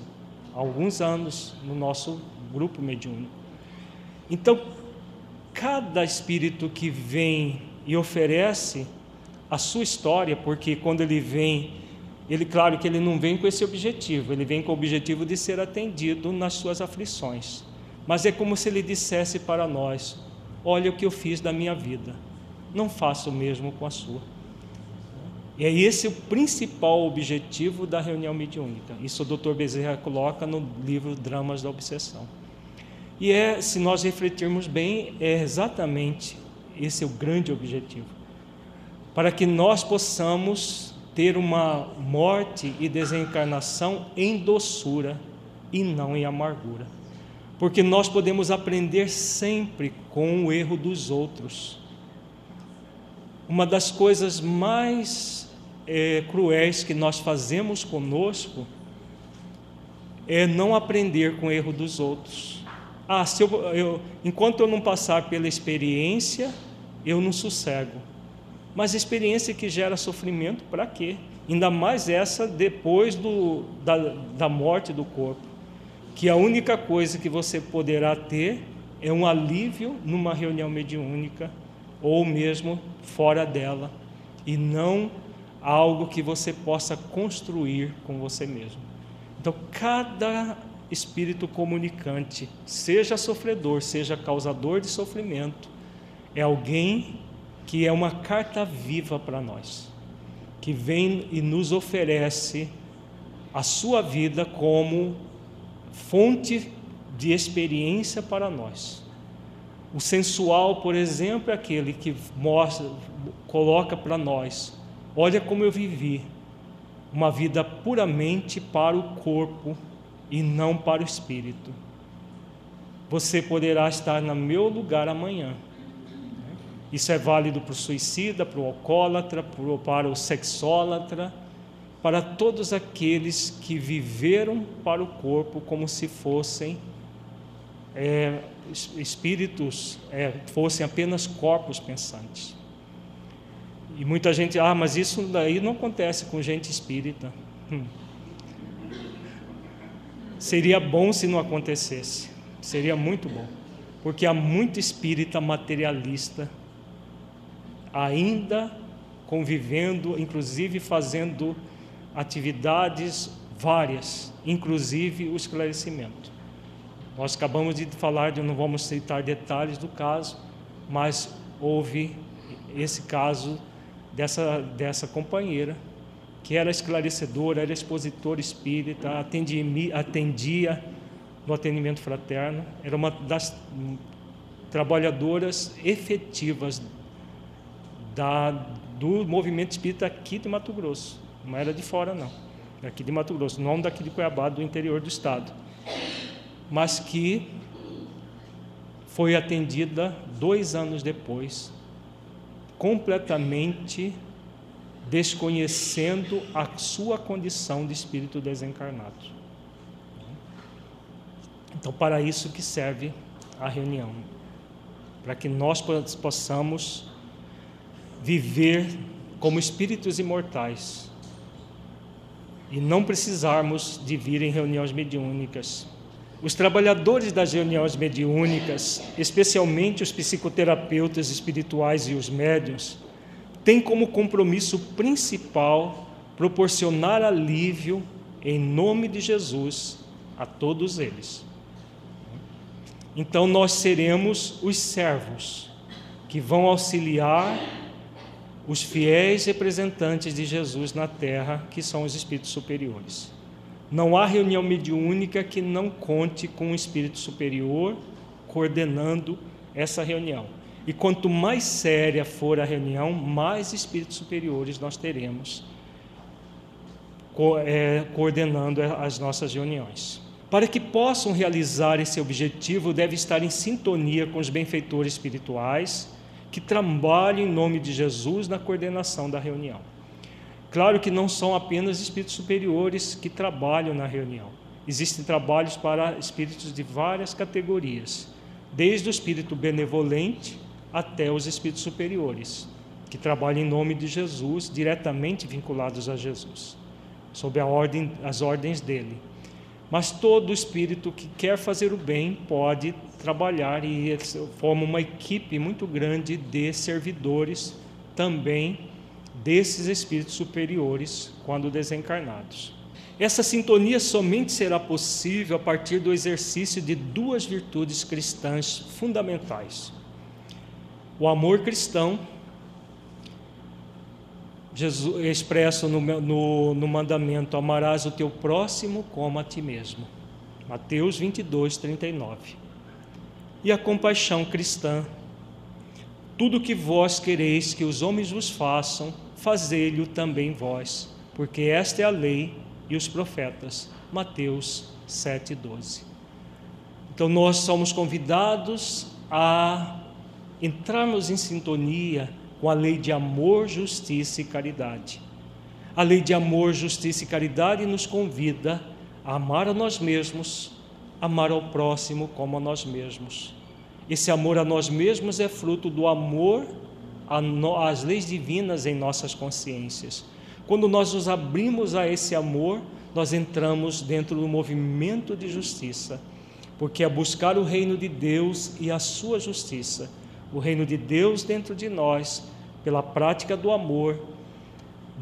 alguns anos no nosso grupo mediúnico. Então, cada espírito que vem e oferece a sua história, porque quando ele vem ele, claro que ele não vem com esse objetivo, ele vem com o objetivo de ser atendido nas suas aflições. Mas é como se ele dissesse para nós: Olha o que eu fiz da minha vida, não faça o mesmo com a sua. E é esse o principal objetivo da reunião mediúnica. Isso o Dr. Bezerra coloca no livro Dramas da Obsessão. E é, se nós refletirmos bem, é exatamente esse é o grande objetivo. Para que nós possamos ter uma morte e desencarnação em doçura e não em amargura. Porque nós podemos aprender sempre com o erro dos outros. Uma das coisas mais é, cruéis que nós fazemos conosco é não aprender com o erro dos outros. Ah, se eu, eu, enquanto eu não passar pela experiência, eu não sossego. Mas experiência que gera sofrimento, para quê? Ainda mais essa depois do, da, da morte do corpo. Que a única coisa que você poderá ter é um alívio numa reunião mediúnica ou mesmo fora dela, e não algo que você possa construir com você mesmo. Então, cada espírito comunicante, seja sofredor, seja causador de sofrimento, é alguém que é uma carta viva para nós, que vem e nos oferece a sua vida como fonte de experiência para nós. O sensual, por exemplo, é aquele que mostra, coloca para nós: olha como eu vivi uma vida puramente para o corpo e não para o espírito. Você poderá estar no meu lugar amanhã. Isso é válido para o suicida, para o alcoólatra, para o sexólatra, para todos aqueles que viveram para o corpo como se fossem é, espíritos, é, fossem apenas corpos pensantes. E muita gente, ah, mas isso daí não acontece com gente espírita. Hum. Seria bom se não acontecesse, seria muito bom, porque há muito espírita materialista ainda convivendo, inclusive fazendo atividades várias, inclusive o esclarecimento. Nós acabamos de falar, de, não vamos citar detalhes do caso, mas houve esse caso dessa, dessa companheira, que era esclarecedora, era expositora espírita, atendia, atendia no atendimento fraterno, era uma das trabalhadoras efetivas da, do movimento espírita aqui de Mato Grosso. Não era de fora, não. Aqui de Mato Grosso, não daqui de Cuiabá, do interior do estado. Mas que foi atendida dois anos depois, completamente desconhecendo a sua condição de espírito desencarnado. Então, para isso que serve a reunião, para que nós possamos viver como espíritos imortais e não precisarmos de vir em reuniões mediúnicas. Os trabalhadores das reuniões mediúnicas, especialmente os psicoterapeutas espirituais e os médiuns, têm como compromisso principal proporcionar alívio em nome de Jesus a todos eles. Então nós seremos os servos que vão auxiliar os fiéis representantes de Jesus na terra, que são os espíritos superiores. Não há reunião mediúnica que não conte com um espírito superior coordenando essa reunião. E quanto mais séria for a reunião, mais espíritos superiores nós teremos é, coordenando as nossas reuniões. Para que possam realizar esse objetivo, deve estar em sintonia com os benfeitores espirituais que trabalham em nome de Jesus na coordenação da reunião. Claro que não são apenas espíritos superiores que trabalham na reunião. Existem trabalhos para espíritos de várias categorias, desde o espírito benevolente até os espíritos superiores, que trabalham em nome de Jesus, diretamente vinculados a Jesus, sob a ordem, as ordens dele. Mas todo espírito que quer fazer o bem pode trabalhar e forma uma equipe muito grande de servidores também desses espíritos superiores quando desencarnados. Essa sintonia somente será possível a partir do exercício de duas virtudes cristãs fundamentais: o amor cristão Jesus, expresso no, no, no mandamento: amarás o teu próximo como a ti mesmo. Mateus 22, 39. E a compaixão cristã. Tudo que vós quereis que os homens vos façam, fazei-lhe também vós, porque esta é a lei e os profetas. Mateus 7,12. Então nós somos convidados a entrarmos em sintonia com a lei de amor, justiça e caridade. A lei de amor, justiça e caridade nos convida a amar a nós mesmos, amar ao próximo como a nós mesmos. Esse amor a nós mesmos é fruto do amor às leis divinas em nossas consciências. Quando nós nos abrimos a esse amor, nós entramos dentro do movimento de justiça, porque é buscar o reino de Deus e a sua justiça, o reino de Deus dentro de nós pela prática do amor,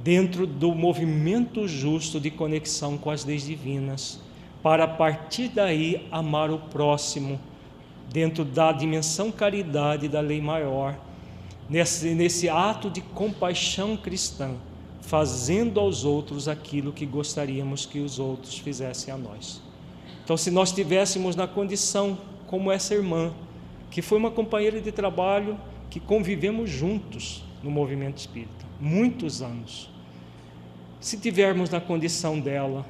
dentro do movimento justo de conexão com as leis divinas, para a partir daí amar o próximo, dentro da dimensão caridade da lei maior, nesse, nesse ato de compaixão cristã, fazendo aos outros aquilo que gostaríamos que os outros fizessem a nós. Então, se nós estivéssemos na condição como essa irmã, que foi uma companheira de trabalho que convivemos juntos no movimento espírita, muitos anos. Se tivermos na condição dela,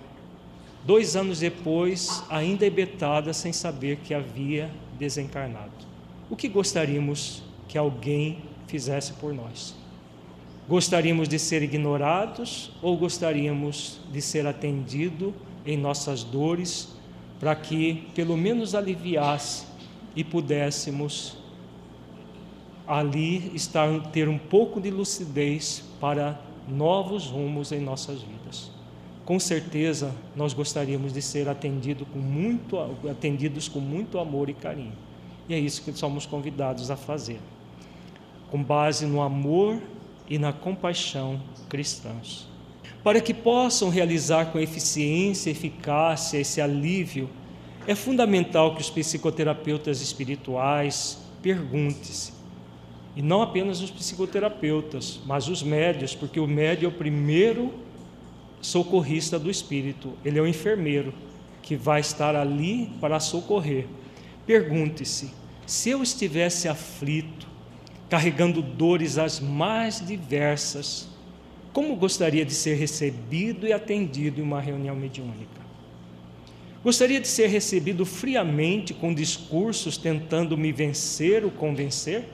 dois anos depois, ainda ebetada sem saber que havia desencarnado, o que gostaríamos que alguém fizesse por nós? Gostaríamos de ser ignorados ou gostaríamos de ser atendido em nossas dores para que pelo menos aliviasse e pudéssemos ali estar ter um pouco de lucidez para novos rumos em nossas vidas. Com certeza nós gostaríamos de ser atendido com muito, atendidos com muito amor e carinho. E é isso que somos convidados a fazer. Com base no amor e na compaixão cristãos para que possam realizar com eficiência e eficácia esse alívio, é fundamental que os psicoterapeutas espirituais perguntem-se, e não apenas os psicoterapeutas, mas os médios, porque o médio é o primeiro socorrista do espírito, ele é o enfermeiro que vai estar ali para socorrer. Pergunte-se: se eu estivesse aflito, carregando dores as mais diversas, como gostaria de ser recebido e atendido em uma reunião mediúnica? Gostaria de ser recebido friamente com discursos tentando me vencer ou convencer?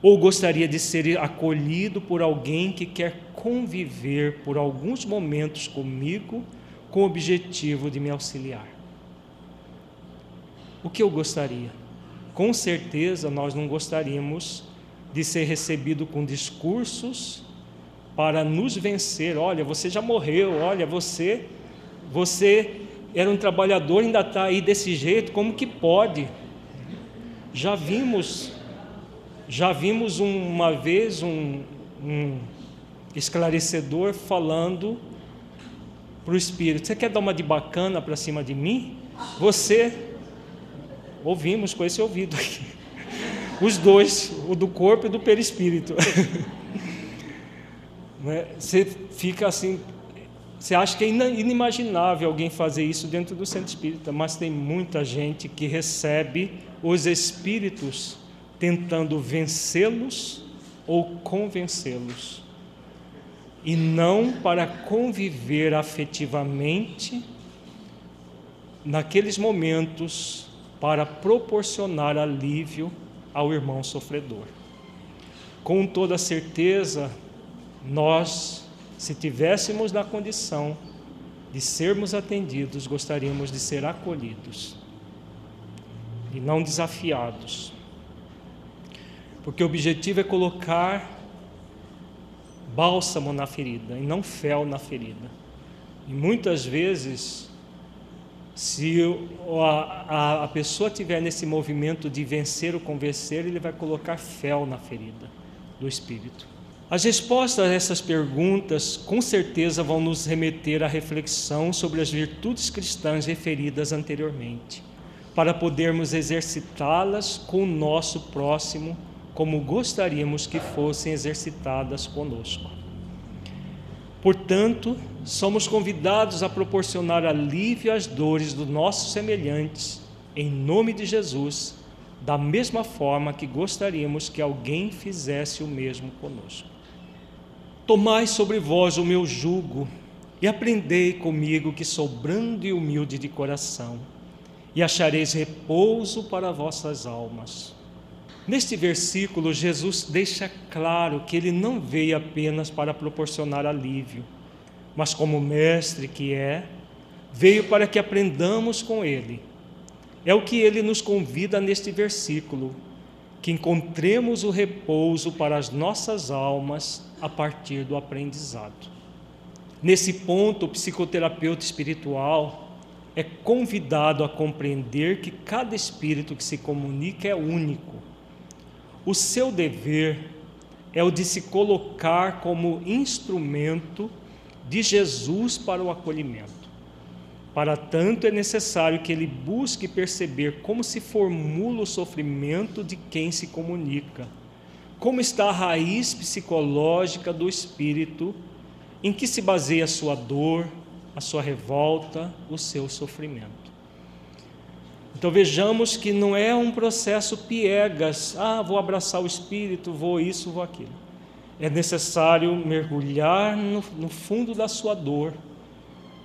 Ou gostaria de ser acolhido por alguém que quer conviver por alguns momentos comigo com o objetivo de me auxiliar? O que eu gostaria? Com certeza nós não gostaríamos de ser recebido com discursos para nos vencer. Olha, você já morreu, olha, você você era um trabalhador, ainda está aí desse jeito, como que pode? Já vimos, já vimos uma vez um, um esclarecedor falando para o espírito: Você quer dar uma de bacana para cima de mim? Você, ouvimos com esse ouvido aqui, os dois, o do corpo e do perispírito. Né? Você fica assim, você acha que é inimaginável alguém fazer isso dentro do centro espírita, mas tem muita gente que recebe os espíritos tentando vencê-los ou convencê-los, e não para conviver afetivamente naqueles momentos para proporcionar alívio ao irmão sofredor. Com toda certeza, nós, se tivéssemos na condição de sermos atendidos, gostaríamos de ser acolhidos e não desafiados. Porque o objetivo é colocar bálsamo na ferida e não fel na ferida. E muitas vezes, se a, a, a pessoa tiver nesse movimento de vencer ou convencer, ele vai colocar fel na ferida do espírito. As respostas a essas perguntas com certeza vão nos remeter à reflexão sobre as virtudes cristãs referidas anteriormente, para podermos exercitá-las com o nosso próximo como gostaríamos que fossem exercitadas conosco. Portanto, somos convidados a proporcionar alívio às dores dos nossos semelhantes, em nome de Jesus, da mesma forma que gostaríamos que alguém fizesse o mesmo conosco. Tomai sobre vós o meu jugo e aprendei comigo, que sou brando e humilde de coração, e achareis repouso para vossas almas. Neste versículo, Jesus deixa claro que ele não veio apenas para proporcionar alívio, mas, como mestre que é, veio para que aprendamos com ele. É o que ele nos convida neste versículo, que encontremos o repouso para as nossas almas a partir do aprendizado. Nesse ponto, o psicoterapeuta espiritual é convidado a compreender que cada espírito que se comunica é único. O seu dever é o de se colocar como instrumento de Jesus para o acolhimento. Para tanto, é necessário que ele busque perceber como se formula o sofrimento de quem se comunica, como está a raiz psicológica do espírito, em que se baseia a sua dor, a sua revolta, o seu sofrimento. Então vejamos que não é um processo piegas, ah, vou abraçar o espírito, vou isso, vou aquilo. É necessário mergulhar no, no fundo da sua dor,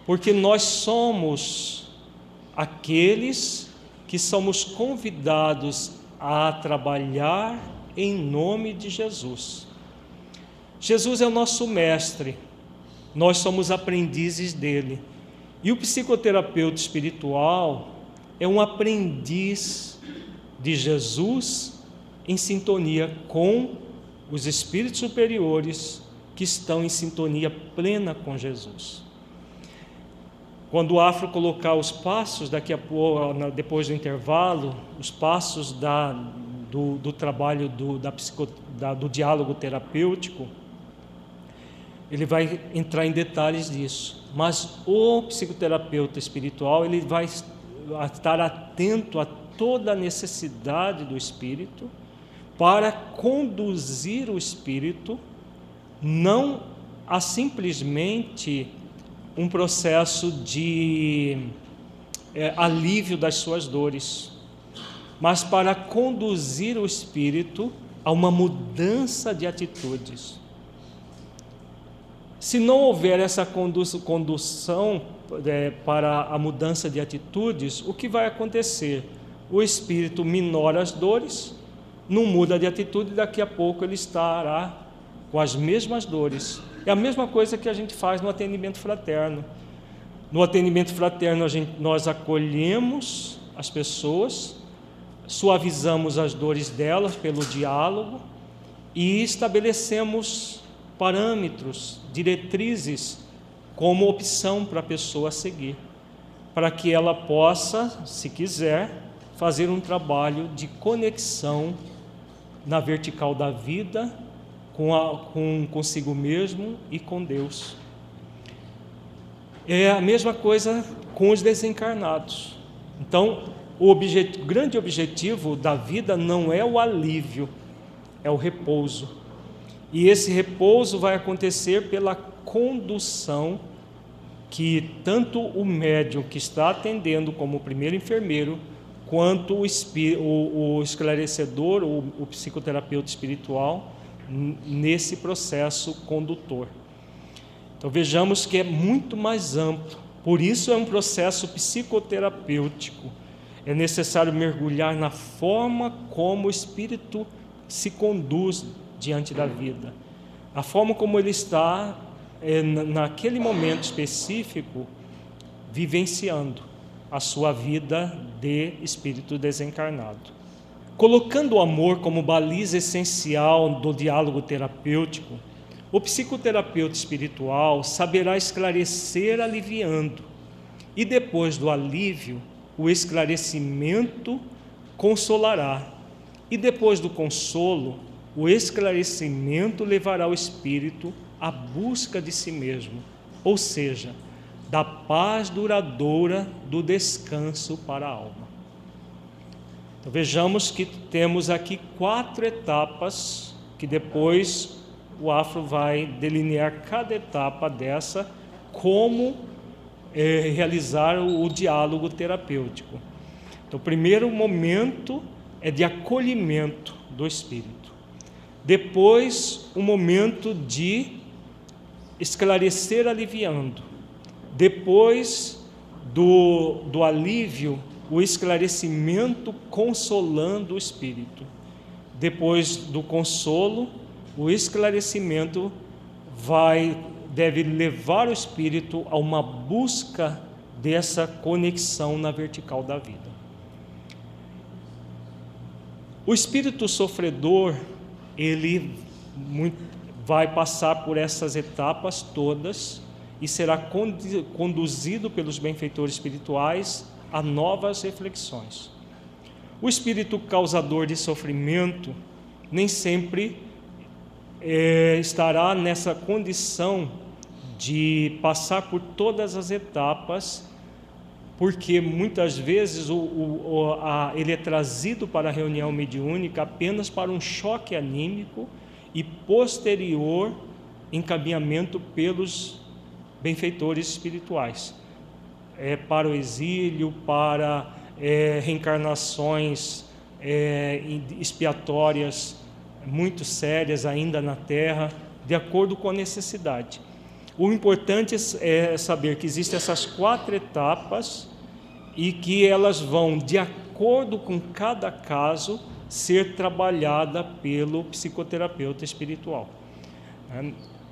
porque nós somos aqueles que somos convidados a trabalhar em nome de Jesus. Jesus é o nosso mestre, nós somos aprendizes dele. E o psicoterapeuta espiritual é um aprendiz de Jesus em sintonia com os espíritos superiores que estão em sintonia plena com Jesus. Quando o Afro colocar os passos, daqui a pouco, depois do intervalo, os passos da, do, do trabalho do, da psico, da, do diálogo terapêutico, ele vai entrar em detalhes disso. Mas o psicoterapeuta espiritual, ele vai estar atento a toda a necessidade do espírito para conduzir o espírito não a simplesmente um processo de é, alívio das suas dores, mas para conduzir o espírito a uma mudança de atitudes. Se não houver essa condução é, para a mudança de atitudes, o que vai acontecer? O espírito minora as dores, não muda de atitude, daqui a pouco ele estará com as mesmas dores. É a mesma coisa que a gente faz no atendimento fraterno. No atendimento fraterno, gente, nós acolhemos as pessoas, suavizamos as dores delas pelo diálogo e estabelecemos parâmetros, diretrizes como opção para a pessoa seguir, para que ela possa, se quiser, fazer um trabalho de conexão na vertical da vida com, a, com consigo mesmo e com Deus. É a mesma coisa com os desencarnados. Então, o objet, grande objetivo da vida não é o alívio, é o repouso. E esse repouso vai acontecer pela condução que tanto o médium que está atendendo como o primeiro enfermeiro, quanto o, o, o esclarecedor, o, o psicoterapeuta espiritual, nesse processo condutor. Então vejamos que é muito mais amplo, por isso é um processo psicoterapêutico. É necessário mergulhar na forma como o espírito se conduz diante da vida, a forma como ele está é, naquele momento específico vivenciando a sua vida de espírito desencarnado. Colocando o amor como baliza essencial do diálogo terapêutico, o psicoterapeuta espiritual saberá esclarecer aliviando, e depois do alívio, o esclarecimento consolará, e depois do consolo, o esclarecimento levará o espírito à busca de si mesmo, ou seja, da paz duradoura do descanso para a alma. Então, vejamos que temos aqui quatro etapas que depois o Afro vai delinear cada etapa dessa, como é, realizar o, o diálogo terapêutico. Então, o primeiro momento é de acolhimento do espírito. Depois, um momento de esclarecer aliviando. Depois do, do alívio, o esclarecimento consolando o espírito. Depois do consolo, o esclarecimento vai deve levar o espírito a uma busca dessa conexão na vertical da vida. O espírito sofredor ele vai passar por essas etapas todas e será conduzido pelos benfeitores espirituais a novas reflexões. O espírito causador de sofrimento nem sempre é, estará nessa condição de passar por todas as etapas porque muitas vezes o, o, a, ele é trazido para a reunião mediúnica apenas para um choque anímico e posterior encaminhamento pelos benfeitores espirituais. É, para o exílio, para é, reencarnações é, expiatórias muito sérias ainda na Terra, de acordo com a necessidade. O importante é saber que existem essas quatro etapas e que elas vão, de acordo com cada caso, ser trabalhada pelo psicoterapeuta espiritual.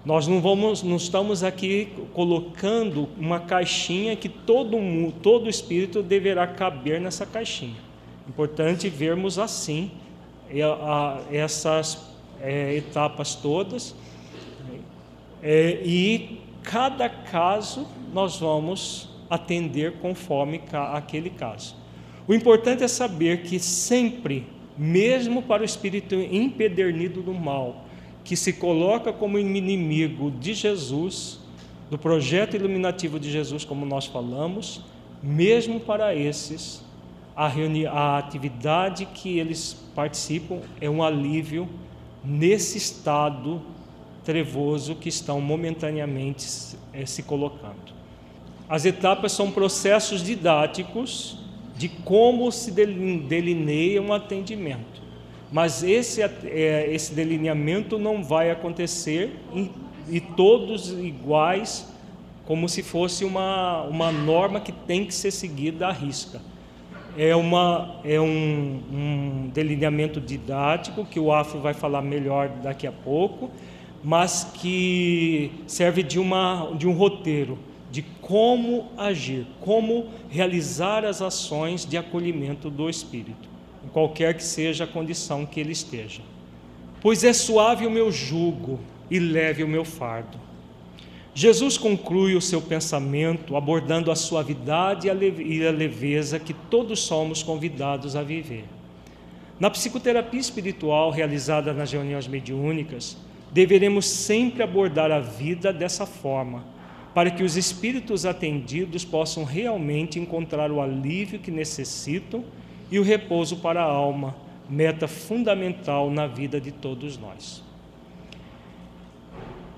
Nós não vamos, não estamos aqui colocando uma caixinha que todo todo espírito deverá caber nessa caixinha. Importante vermos assim essas é, etapas todas é, e cada caso nós vamos atender conforme aquele caso. O importante é saber que sempre, mesmo para o espírito empedernido do mal, que se coloca como inimigo de Jesus, do projeto iluminativo de Jesus, como nós falamos, mesmo para esses, a, a atividade que eles participam é um alívio nesse estado trevoso que estão momentaneamente se colocando. As etapas são processos didáticos de como se delineia um atendimento. Mas esse, é, esse delineamento não vai acontecer e todos iguais, como se fosse uma, uma norma que tem que ser seguida à risca. É, uma, é um, um delineamento didático que o Afro vai falar melhor daqui a pouco, mas que serve de, uma, de um roteiro de como agir, como realizar as ações de acolhimento do espírito em qualquer que seja a condição que ele esteja. Pois é suave o meu jugo e leve o meu fardo. Jesus conclui o seu pensamento abordando a suavidade e a leveza que todos somos convidados a viver. Na psicoterapia espiritual realizada nas reuniões mediúnicas, deveremos sempre abordar a vida dessa forma, para que os espíritos atendidos possam realmente encontrar o alívio que necessitam e o repouso para a alma, meta fundamental na vida de todos nós.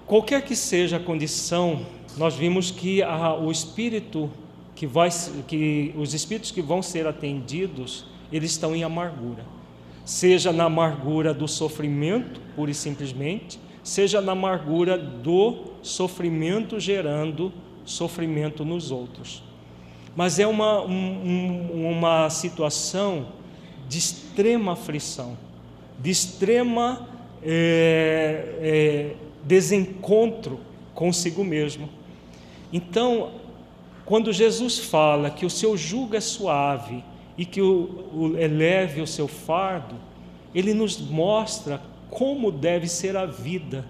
Qualquer que seja a condição, nós vimos que a, o espírito que vai, que os espíritos que vão ser atendidos, eles estão em amargura. Seja na amargura do sofrimento, pura e simplesmente, seja na amargura do sofrimento gerando sofrimento nos outros mas é uma, um, uma situação de extrema aflição, de extrema é, é, desencontro consigo mesmo. Então, quando Jesus fala que o seu jugo é suave e que o, o eleve o seu fardo, ele nos mostra como deve ser a vida,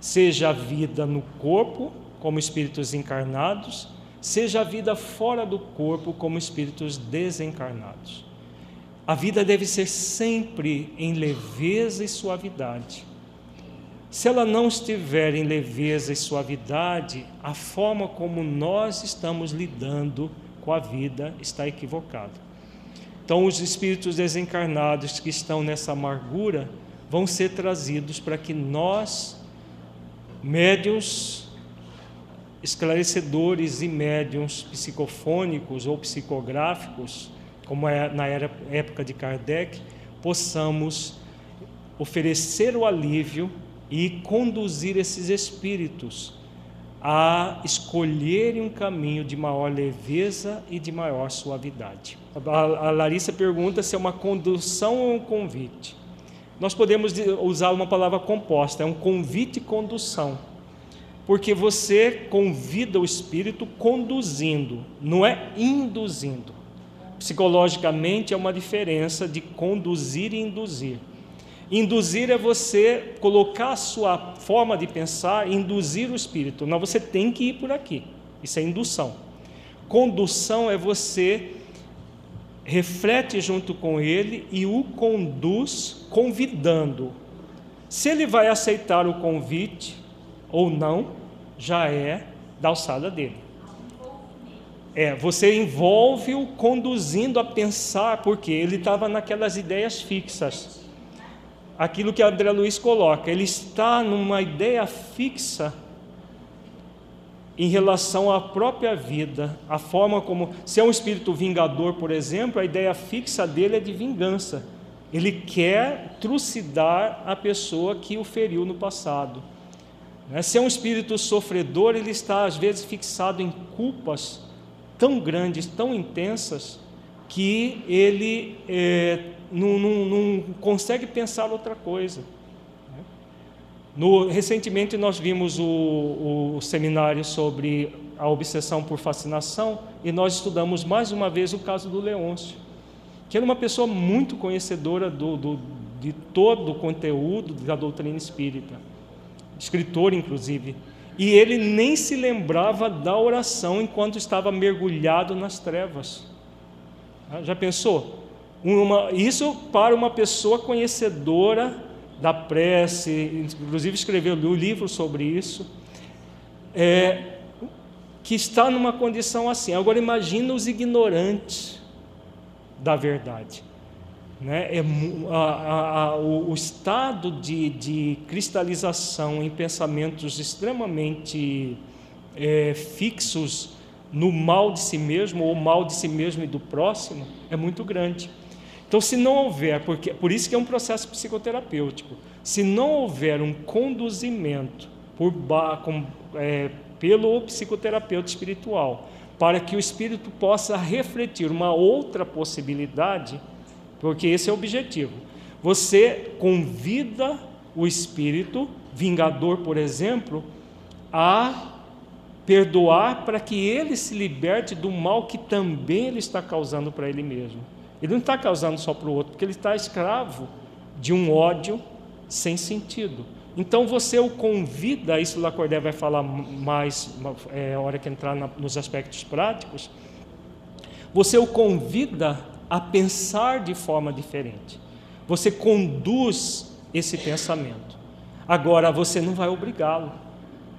seja a vida no corpo, como espíritos encarnados, seja a vida fora do corpo como espíritos desencarnados. A vida deve ser sempre em leveza e suavidade. Se ela não estiver em leveza e suavidade, a forma como nós estamos lidando com a vida está equivocada. Então, os espíritos desencarnados que estão nessa amargura vão ser trazidos para que nós, médios, esclarecedores e médiums psicofônicos ou psicográficos, como é na era, época de Kardec, possamos oferecer o alívio e conduzir esses espíritos a escolherem um caminho de maior leveza e de maior suavidade. A Larissa pergunta se é uma condução ou um convite. Nós podemos usar uma palavra composta, é um convite e condução porque você convida o espírito conduzindo, não é induzindo. Psicologicamente é uma diferença de conduzir e induzir. Induzir é você colocar a sua forma de pensar, induzir o espírito. Não, você tem que ir por aqui. Isso é indução. Condução é você reflete junto com ele e o conduz convidando. Se ele vai aceitar o convite, ou não, já é da alçada dele. É, você envolve-o conduzindo a pensar, porque ele estava naquelas ideias fixas. Aquilo que André Luiz coloca, ele está numa ideia fixa em relação à própria vida, a forma como. Se é um espírito vingador, por exemplo, a ideia fixa dele é de vingança. Ele quer trucidar a pessoa que o feriu no passado. Né? Se é um espírito sofredor, ele está às vezes fixado em culpas tão grandes, tão intensas, que ele é, não, não, não, consegue pensar outra coisa. Né? No, recentemente nós vimos o, o, seminário sobre a obsessão por fascinação e nós estudamos mais uma vez o caso do Leôncio, que era uma pessoa muito conhecedora do, do, de todo o conteúdo da doutrina espírita, escritor inclusive. E ele nem se lembrava da oração enquanto estava mergulhado nas trevas. Ah, já pensou? Uma, isso para uma pessoa conhecedora da prece, inclusive escreveu um livro sobre isso, é, que está numa condição assim. Agora imagina os ignorantes da verdade. Né? É, a, a, a, o, o, estado de, de, cristalização em pensamentos extremamente é, fixos no mal de si mesmo ou mal de si mesmo e do próximo é muito grande. Então, se não houver, porque, por isso que é um processo psicoterapêutico, se não houver um conduzimento por, com, é, pelo psicoterapeuta espiritual, para que o espírito possa refletir uma outra possibilidade, porque esse é o objetivo. Você convida o espírito, vingador, por exemplo, a perdoar para que ele se liberte do mal que também ele está causando para ele mesmo. Ele não está causando só para o outro, porque ele está escravo de um ódio sem sentido. Então você o convida, isso Lacordaire vai falar mais é, hora que entrar na, nos aspectos práticos, você o convida a pensar de forma diferente. Você conduz esse pensamento. Agora, você não vai obrigá-lo.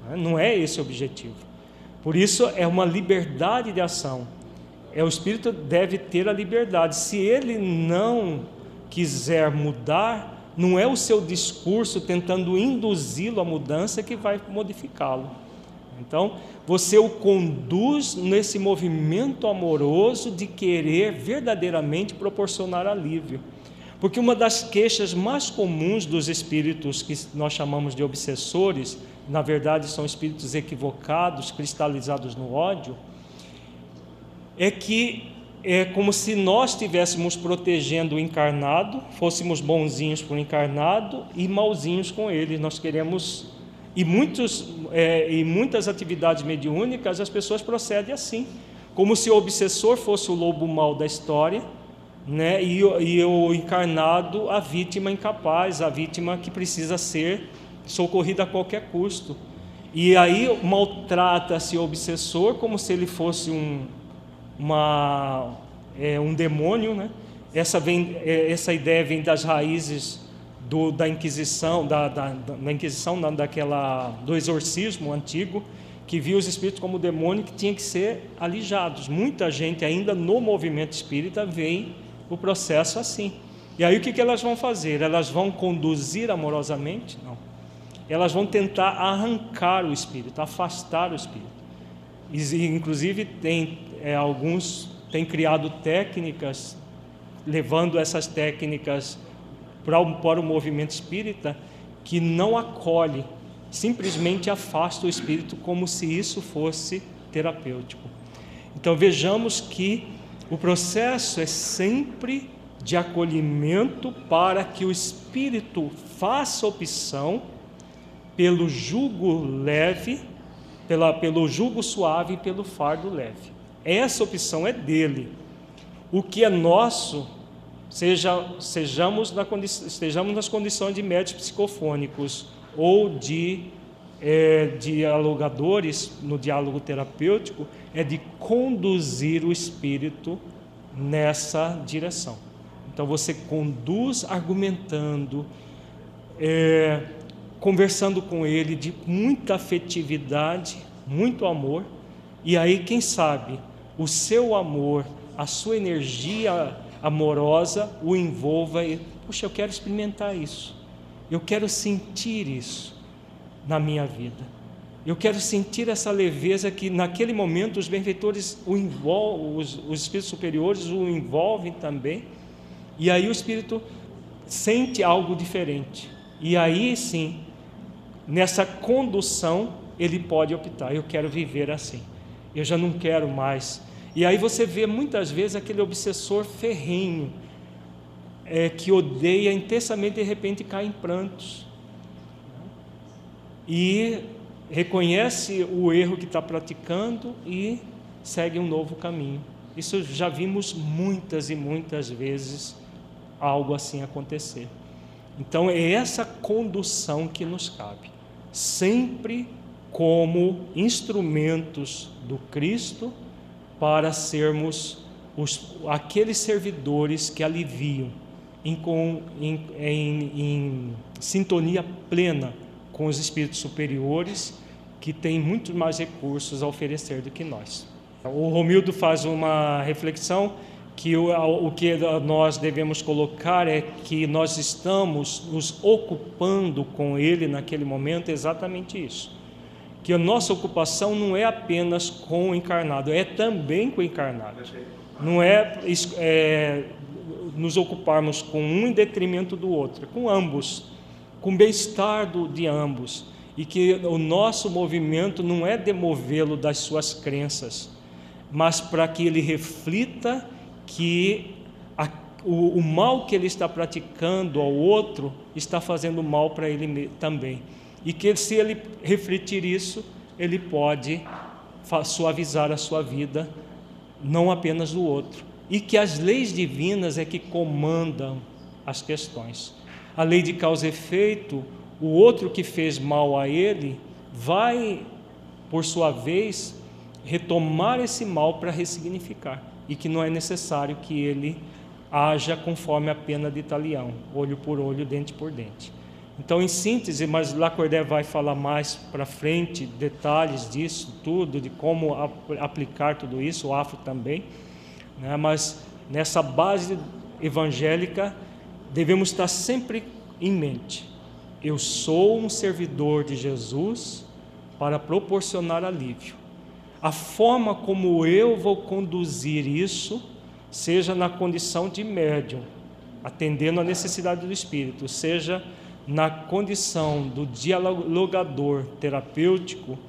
Né? Não é esse o objetivo. Por isso, é uma liberdade de ação. É o espírito deve ter a liberdade. Se ele não quiser mudar, não é o seu discurso tentando induzi-lo à mudança que vai modificá-lo. Então, você o conduz nesse movimento amoroso de querer verdadeiramente proporcionar alívio. Porque uma das queixas mais comuns dos espíritos que nós chamamos de obsessores, na verdade são espíritos equivocados, cristalizados no ódio, é que é como se nós estivéssemos protegendo o encarnado, fôssemos bonzinhos com o encarnado e malzinhos com ele. Nós queremos e, muitos, é, e muitas atividades mediúnicas as pessoas procedem assim, como se o obsessor fosse o lobo mau da história, né? e, e o encarnado a vítima incapaz, a vítima que precisa ser socorrida a qualquer custo. E aí maltrata-se o obsessor como se ele fosse um, uma, é, um demônio. Né? Essa, vem, é, essa ideia vem das raízes do, da Inquisição, da, da, da Inquisição, da, daquela, do exorcismo antigo, que via os espíritos como demônio que tinha que ser alijados. Muita gente ainda no movimento espírita vê o processo assim. E aí o que, que elas vão fazer? Elas vão conduzir amorosamente? Não. Elas vão tentar arrancar o espírito, afastar o espírito. E, inclusive tem é, alguns têm criado técnicas, levando essas técnicas para o, movimento espírita que não acolhe, simplesmente afasta o espírito como se isso fosse terapêutico. Então vejamos que o processo é sempre de acolhimento para que o espírito faça opção pelo jugo leve, pela, pelo jugo suave e pelo fardo leve. Essa opção é dele. O que é nosso seja, sejamos na, estejamos nas condições de médicos psicofônicos ou de é, dialogadores no diálogo terapêutico, é de conduzir o espírito nessa direção. Então você conduz argumentando, é, conversando com ele de muita afetividade, muito amor, e aí, quem sabe, o seu amor, a sua energia amorosa o envolva e, puxa, eu quero experimentar isso. Eu quero sentir isso na minha vida. Eu quero sentir essa leveza que naquele momento os benfeitores o envolvem, os, os espíritos superiores o envolvem também. E aí o espírito sente algo diferente. E aí sim, nessa condução, ele pode optar: eu quero viver assim. Eu já não quero mais. E aí você vê muitas vezes aquele obsessor ferrenho é, que odeia intensamente de repente cai em prantos e reconhece o erro que está praticando e segue um novo caminho. Isso já vimos muitas e muitas vezes algo assim acontecer. Então é essa condução que nos cabe, sempre como instrumentos do Cristo para sermos os, aqueles servidores que aliviam em, em, em, em sintonia plena com os espíritos superiores que têm muito mais recursos a oferecer do que nós. O Romildo faz uma reflexão que o, o que nós devemos colocar é que nós estamos nos ocupando com ele naquele momento exatamente isso. Que a nossa ocupação não é apenas com o encarnado, é também com o encarnado. Não é, é nos ocuparmos com um em detrimento do outro, é com ambos com bem-estar de ambos, e que o nosso movimento não é demovê-lo das suas crenças, mas para que ele reflita que a, o, o, mal que ele está praticando ao outro está fazendo mal para ele também. E que se ele refletir isso, ele pode suavizar a sua vida, não apenas do outro. E que as leis divinas é que comandam as questões a lei de causa e efeito, o outro que fez mal a ele vai, por sua vez, retomar esse mal para ressignificar e que não é necessário que ele haja conforme a pena de talião, olho por olho, dente por dente. Então, em síntese, mas Lacordaire vai falar mais para frente detalhes disso tudo, de como aplicar tudo isso, o Afro também, né? mas nessa base evangélica devemos estar sempre em mente: eu sou um servidor de Jesus para proporcionar alívio. A forma como eu vou conduzir isso, seja na condição de médium, atendendo à necessidade do espírito, seja na condição do dialogador terapêutico,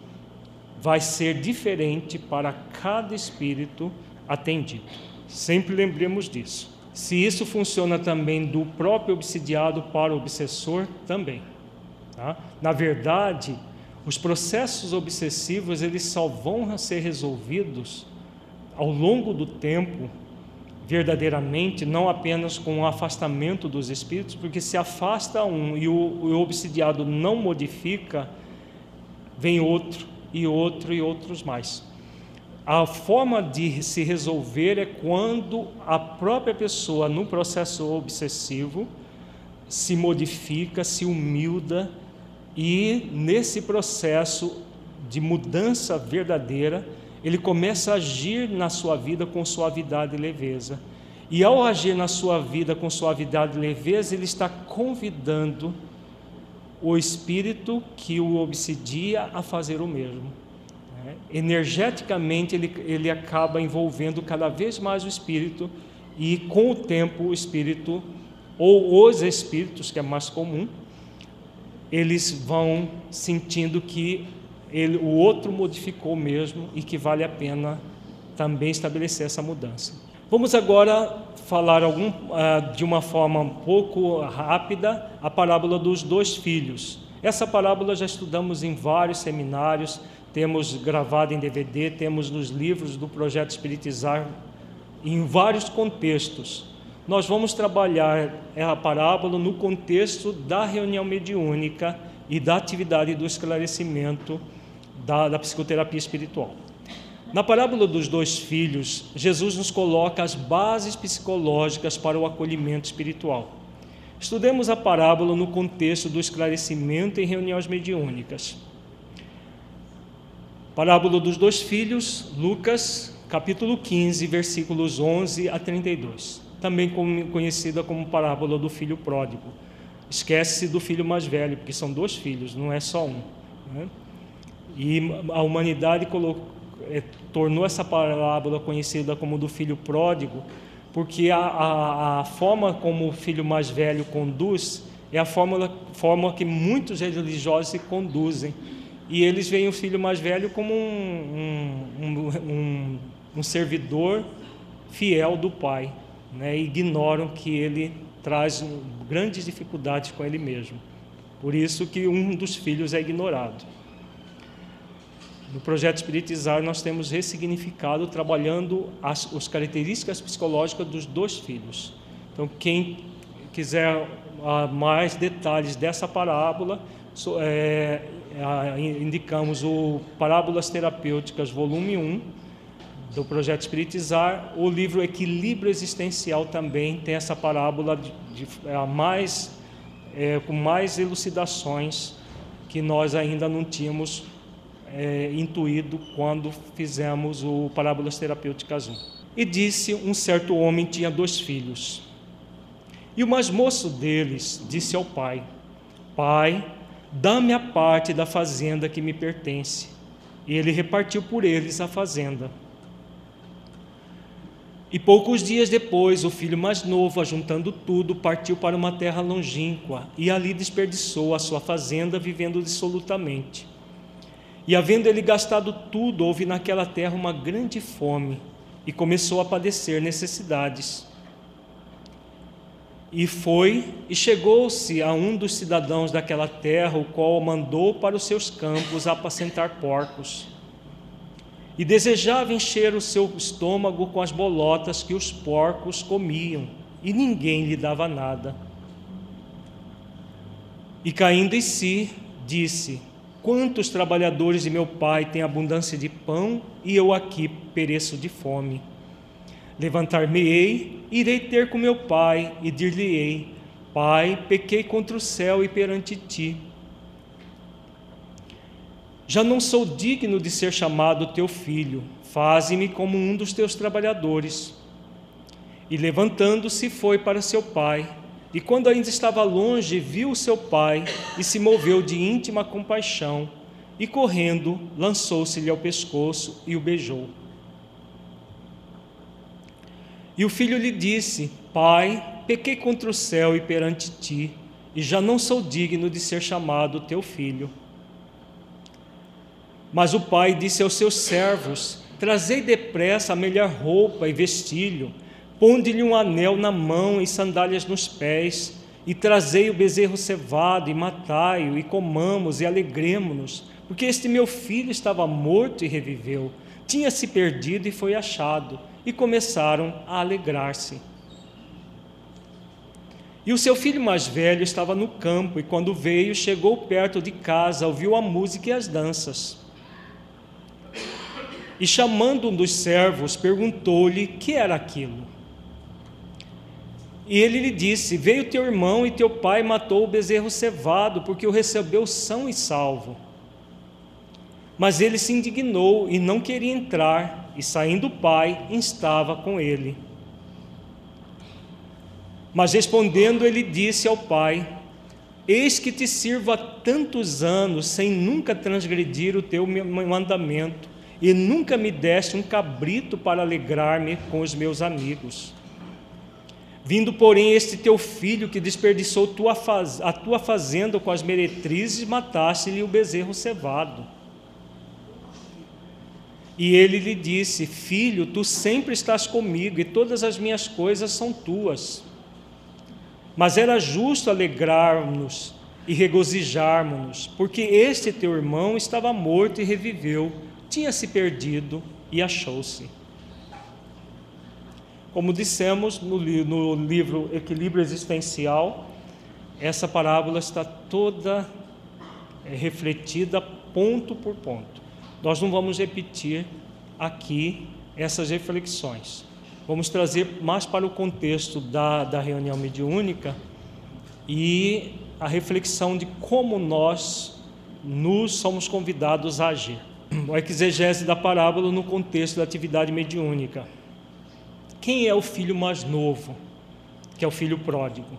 vai ser diferente para cada espírito atendido. Sempre lembremos disso. Se isso funciona também do próprio obsidiado para o obsessor, também. Tá? Na verdade, os processos obsessivos eles só vão ser resolvidos ao longo do tempo, verdadeiramente, não apenas com o afastamento dos espíritos, porque se afasta um e o, o obsidiado não modifica, vem outro e outro e outros mais. A forma de se resolver é quando a própria pessoa, no processo obsessivo, se modifica, se humilda e, nesse processo de mudança verdadeira, ele começa a agir na sua vida com suavidade e leveza. E ao agir na sua vida com suavidade e leveza, ele está convidando o espírito que o obsidia a fazer o mesmo. Né? Energeticamente, ele, ele acaba envolvendo cada vez mais o espírito, e com o tempo, o espírito, ou os espíritos, que é mais comum, eles vão sentindo que ele, o outro modificou mesmo e que vale a pena também estabelecer essa mudança. Vamos agora falar algum, uh, de uma forma um pouco rápida a parábola dos dois filhos. Essa parábola já estudamos em vários seminários, temos gravado em DVD, temos nos livros do projeto Espiritizar, em vários contextos. Nós vamos trabalhar a parábola no contexto da reunião mediúnica e da atividade do esclarecimento da, da psicoterapia espiritual. Na parábola dos dois filhos, Jesus nos coloca as bases psicológicas para o acolhimento espiritual. Estudemos a parábola no contexto do esclarecimento em reuniões mediúnicas. Parábola dos dois filhos, Lucas, capítulo 15, versículos 11 a 32, também conhecida como parábola do filho pródigo. Esquece-se do filho mais velho, porque são dois filhos, não é só um. Né? E a humanidade colocou, é, tornou essa parábola conhecida como do filho pródigo, porque a, a, a, forma como o filho mais velho conduz é a forma, forma que muitos religiosos se conduzem. E eles veem o filho mais velho como um, um, um, um servidor fiel do pai, né? e ignoram que ele traz grandes dificuldades com ele mesmo. Por isso que um dos filhos é ignorado. No projeto Espiritizar, nós temos ressignificado, trabalhando as, as características psicológicas dos dois filhos. Então, quem quiser uh, mais detalhes dessa parábola, é, é, indicamos o Parábolas Terapêuticas, volume 1, do projeto Espiritizar. O livro Equilíbrio Existencial também tem essa parábola de, de, é, mais, é, com mais elucidações que nós ainda não tínhamos é, intuído quando fizemos o Parábolas Terapêuticas 1. E disse: Um certo homem tinha dois filhos. E o mais moço deles disse ao pai: Pai, dá-me a parte da fazenda que me pertence. E ele repartiu por eles a fazenda. E poucos dias depois, o filho mais novo, ajuntando tudo, partiu para uma terra longínqua e ali desperdiçou a sua fazenda, vivendo dissolutamente. E havendo ele gastado tudo, houve naquela terra uma grande fome e começou a padecer necessidades. E foi e chegou-se a um dos cidadãos daquela terra, o qual mandou para os seus campos apacentar porcos. E desejava encher o seu estômago com as bolotas que os porcos comiam, e ninguém lhe dava nada. E caindo em si, disse: Quantos trabalhadores de meu pai têm abundância de pão e eu aqui pereço de fome? Levantar-me-ei, irei ter com meu pai e dir-lhe-ei: Pai, pequei contra o céu e perante ti. Já não sou digno de ser chamado teu filho, faze-me como um dos teus trabalhadores. E levantando-se, foi para seu pai. E quando ainda estava longe, viu seu pai e se moveu de íntima compaixão, e correndo, lançou-se-lhe ao pescoço e o beijou. E o filho lhe disse: Pai, pequei contra o céu e perante ti, e já não sou digno de ser chamado teu filho. Mas o pai disse aos seus servos: Trazei depressa a melhor roupa e vestilho, ponde-lhe um anel na mão e sandálias nos pés, e trazei o bezerro cevado, e matai-o, e comamos e alegremo-nos, porque este meu filho estava morto e reviveu, tinha se perdido e foi achado e começaram a alegrar-se. E o seu filho mais velho estava no campo, e quando veio, chegou perto de casa, ouviu a música e as danças. E chamando um dos servos, perguntou-lhe que era aquilo. E ele lhe disse: Veio teu irmão e teu pai matou o bezerro cevado, porque o recebeu são e salvo. Mas ele se indignou e não queria entrar e saindo o pai, estava com ele. Mas respondendo, ele disse ao pai: Eis que te sirvo há tantos anos, sem nunca transgredir o teu mandamento, e nunca me deste um cabrito para alegrar-me com os meus amigos. Vindo, porém, este teu filho que desperdiçou tua faz... a tua fazenda com as meretrizes, mataste-lhe o bezerro cevado. E ele lhe disse: Filho, tu sempre estás comigo e todas as minhas coisas são tuas. Mas era justo alegrarmos e regozijarmos-nos, porque este teu irmão estava morto e reviveu, tinha se perdido e achou-se. Como dissemos no, no livro Equilíbrio Existencial, essa parábola está toda é, refletida ponto por ponto. Nós não vamos repetir aqui essas reflexões. Vamos trazer mais para o contexto da, da reunião mediúnica e a reflexão de como nós nos somos convidados a agir. a exegese da parábola no contexto da atividade mediúnica. Quem é o filho mais novo? Que é o filho pródigo.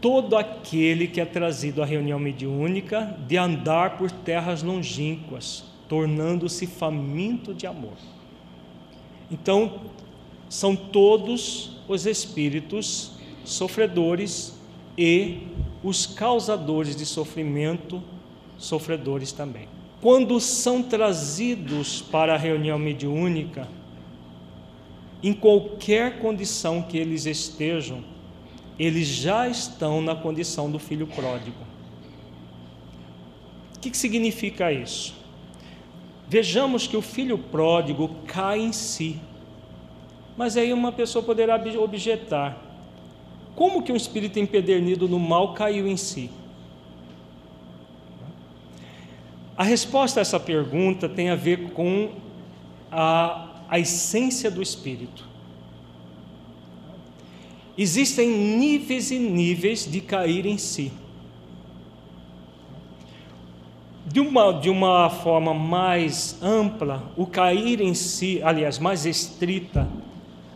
Todo aquele que é trazido à reunião mediúnica de andar por terras longínquas, tornando-se faminto de amor. Então, são todos os espíritos sofredores e os causadores de sofrimento, sofredores também. Quando são trazidos para a reunião mediúnica, em qualquer condição que eles estejam, eles já estão na condição do filho pródigo. O que, significa isso? Vejamos que o filho pródigo cai em si. Mas aí uma pessoa poderá objetar: como que um espírito empedernido no mal caiu em si? A resposta a essa pergunta tem a ver com a, a essência do espírito. Existem níveis e níveis de cair em si. De uma, de uma forma mais ampla, o cair em si, aliás, mais estrita,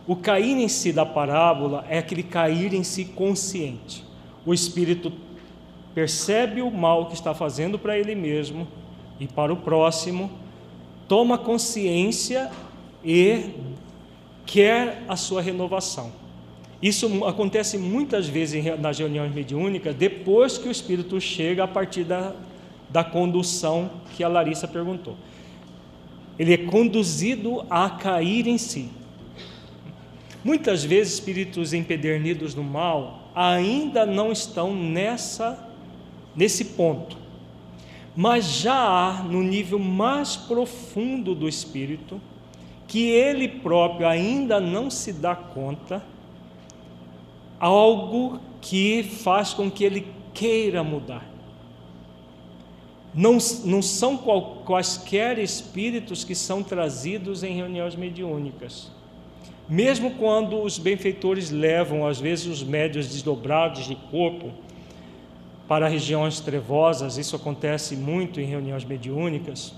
o cair em si da parábola é aquele cair em si consciente. O espírito percebe o mal que está fazendo para ele mesmo e para o próximo, toma consciência e quer a sua renovação. Isso acontece muitas vezes nas reuniões mediúnicas, depois que o espírito chega a partir da, da condução que a Larissa perguntou. Ele é conduzido a cair em si. Muitas vezes, espíritos empedernidos no mal ainda não estão nessa, nesse ponto mas já há no nível mais profundo do espírito, que ele próprio ainda não se dá conta, algo que faz com que ele queira mudar. Não, não são qual, quaisquer espíritos que são trazidos em reuniões mediúnicas. Mesmo quando os benfeitores levam, às vezes, os médios desdobrados de corpo para regiões trevosas, isso acontece muito em reuniões mediúnicas.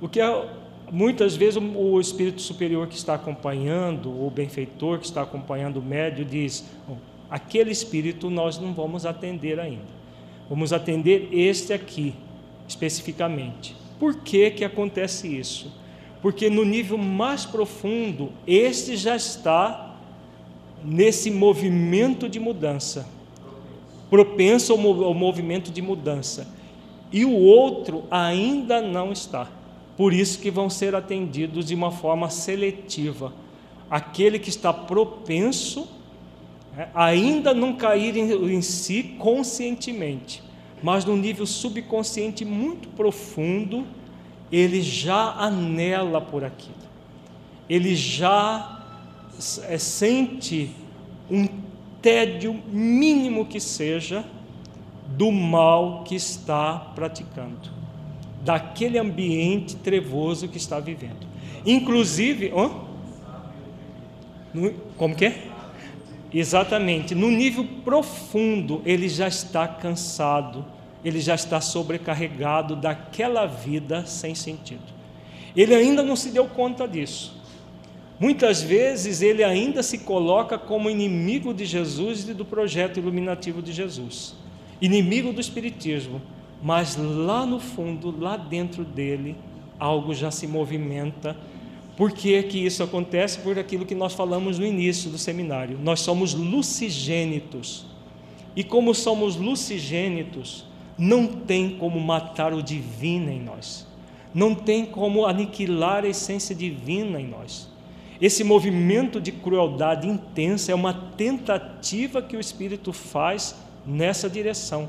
O que é, muitas vezes o espírito superior que está acompanhando, o benfeitor que está acompanhando o médio, diz: aquele espírito nós não vamos atender ainda. Vamos atender este aqui, especificamente. Por que, que acontece isso? Porque no nível mais profundo, este já está nesse movimento de mudança propenso ao movimento de mudança. E o outro ainda não está. Por isso que vão ser atendidos de uma forma seletiva. Aquele que está propenso né, ainda não cair em, em si conscientemente, mas no nível subconsciente muito profundo, ele já anela por aquilo. Ele já é, sente um tédio mínimo que seja do mal que está praticando, daquele ambiente trevoso que está vivendo. Inclusive, como que é? Exatamente, no nível profundo ele já está cansado, ele já está sobrecarregado daquela vida sem sentido. Ele ainda não se deu conta disso. Muitas vezes ele ainda se coloca como inimigo de Jesus e do projeto iluminativo de Jesus, inimigo do Espiritismo, mas lá no fundo, lá dentro dele, algo já se movimenta. Por que, que isso acontece? Por aquilo que nós falamos no início do seminário. Nós somos lucigênitos. E como somos lucigênitos, não tem como matar o divino em nós. Não tem como aniquilar a essência divina em nós. Esse movimento de crueldade intensa é uma tentativa que o Espírito faz nessa direção,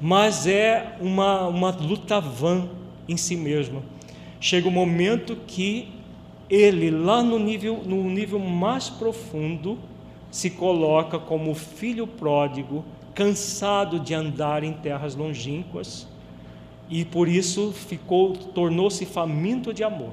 mas é uma, uma luta vã em si mesmo. Chega o um momento que ele, lá no nível, no nível mais profundo, se coloca como filho pródigo, cansado de andar em terras longínquas, e por isso ficou tornou-se faminto de amor.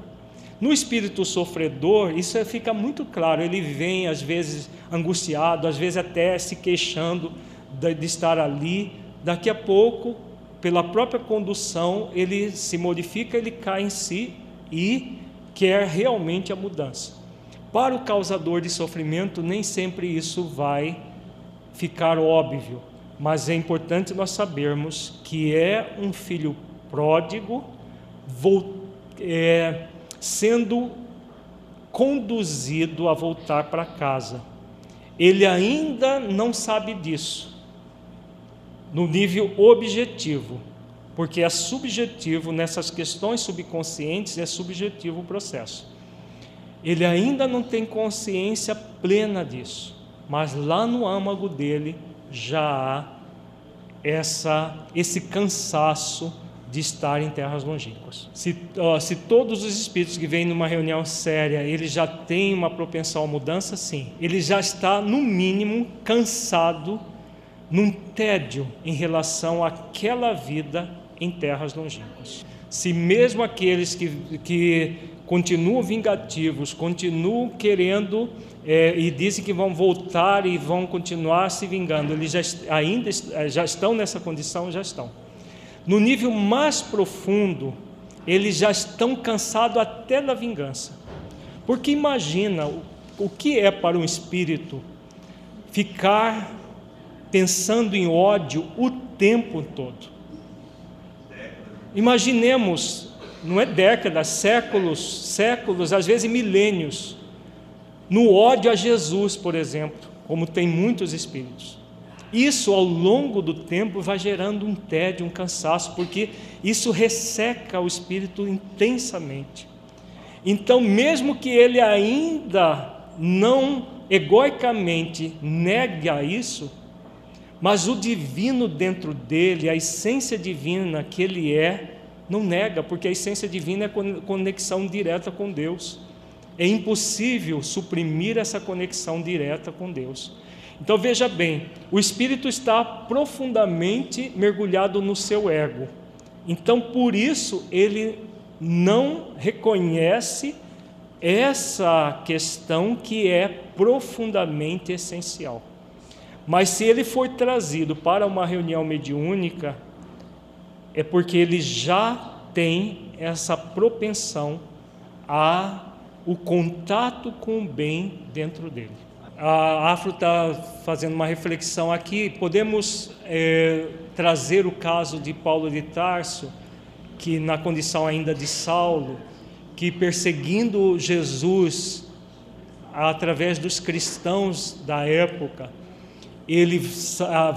No espírito sofredor, isso fica muito claro. Ele vem, às vezes, angustiado, às vezes até se queixando de, de estar ali. Daqui a pouco, pela própria condução, ele se modifica, ele cai em si e quer realmente a mudança. Para o causador de sofrimento, nem sempre isso vai ficar óbvio, mas é importante nós sabermos que é um filho pródigo é, sendo conduzido a voltar para casa. Ele ainda não sabe disso, no nível objetivo, porque é subjetivo nessas questões subconscientes, é subjetivo o processo. Ele ainda não tem consciência plena disso, mas lá no âmago dele já há essa, esse cansaço de estar em terras longínquas. Se, uh, se todos os espíritos que vêm numa reunião séria, ele já tem uma propensão à mudança, sim. Ele já está, no mínimo, cansado, num tédio em relação àquela vida em terras longínquas. Se mesmo aqueles que, que continuam vingativos, continuam querendo é, e dizem que vão voltar e vão continuar se vingando, eles já, ainda já estão nessa condição, já estão. No nível mais profundo, eles já estão cansados até da vingança. Porque imagina o, o que é para um espírito ficar pensando em ódio o tempo todo. Imaginemos, não é décadas, séculos, séculos, às vezes milênios, no ódio a Jesus, por exemplo, como tem muitos espíritos. Isso ao longo do tempo vai gerando um tédio, um cansaço, porque isso resseca o espírito intensamente. Então, mesmo que ele ainda não egoicamente negue a isso, mas o divino dentro dele, a essência divina que ele é, não nega, porque a essência divina é conexão direta com Deus. É impossível suprimir essa conexão direta com Deus. Então veja bem, o espírito está profundamente mergulhado no seu ego. Então por isso ele não reconhece essa questão que é profundamente essencial. Mas se ele for trazido para uma reunião mediúnica, é porque ele já tem essa propensão a o contato com o bem dentro dele. A Afro está fazendo uma reflexão aqui. Podemos é, trazer o caso de Paulo de Tarso, que na condição ainda de Saulo, que perseguindo Jesus através dos cristãos da época, ele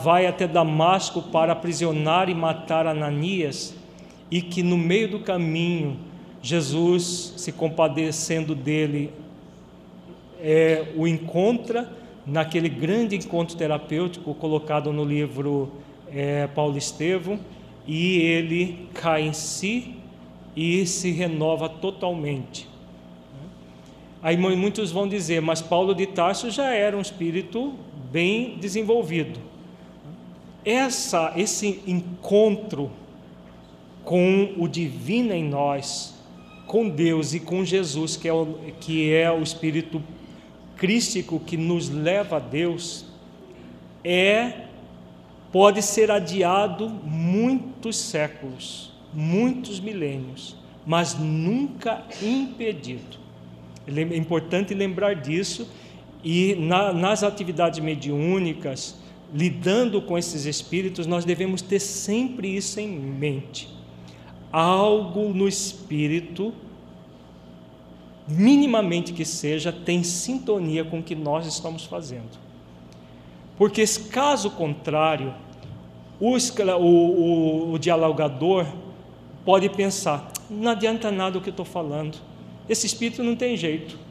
vai até Damasco para aprisionar e matar Ananias, e que no meio do caminho, Jesus, se compadecendo dele, é, o encontra naquele grande encontro terapêutico colocado no livro é, Paulo Estevam, e ele cai em si e se renova totalmente. Aí muitos vão dizer, mas Paulo de Tarso já era um espírito bem desenvolvido. Essa, esse encontro com o divino em nós, com Deus e com Jesus, que é o, que é o Espírito crístico que nos leva a Deus, é pode ser adiado muitos séculos, muitos milênios, mas nunca impedido. É importante lembrar disso e na, nas atividades mediúnicas, lidando com esses espíritos, nós devemos ter sempre isso em mente. Algo no espírito, minimamente que seja, tem sintonia com o que nós estamos fazendo. Porque, caso contrário, o, o, o, o dialogador pode pensar: não adianta nada o que eu estou falando, esse espírito não tem jeito.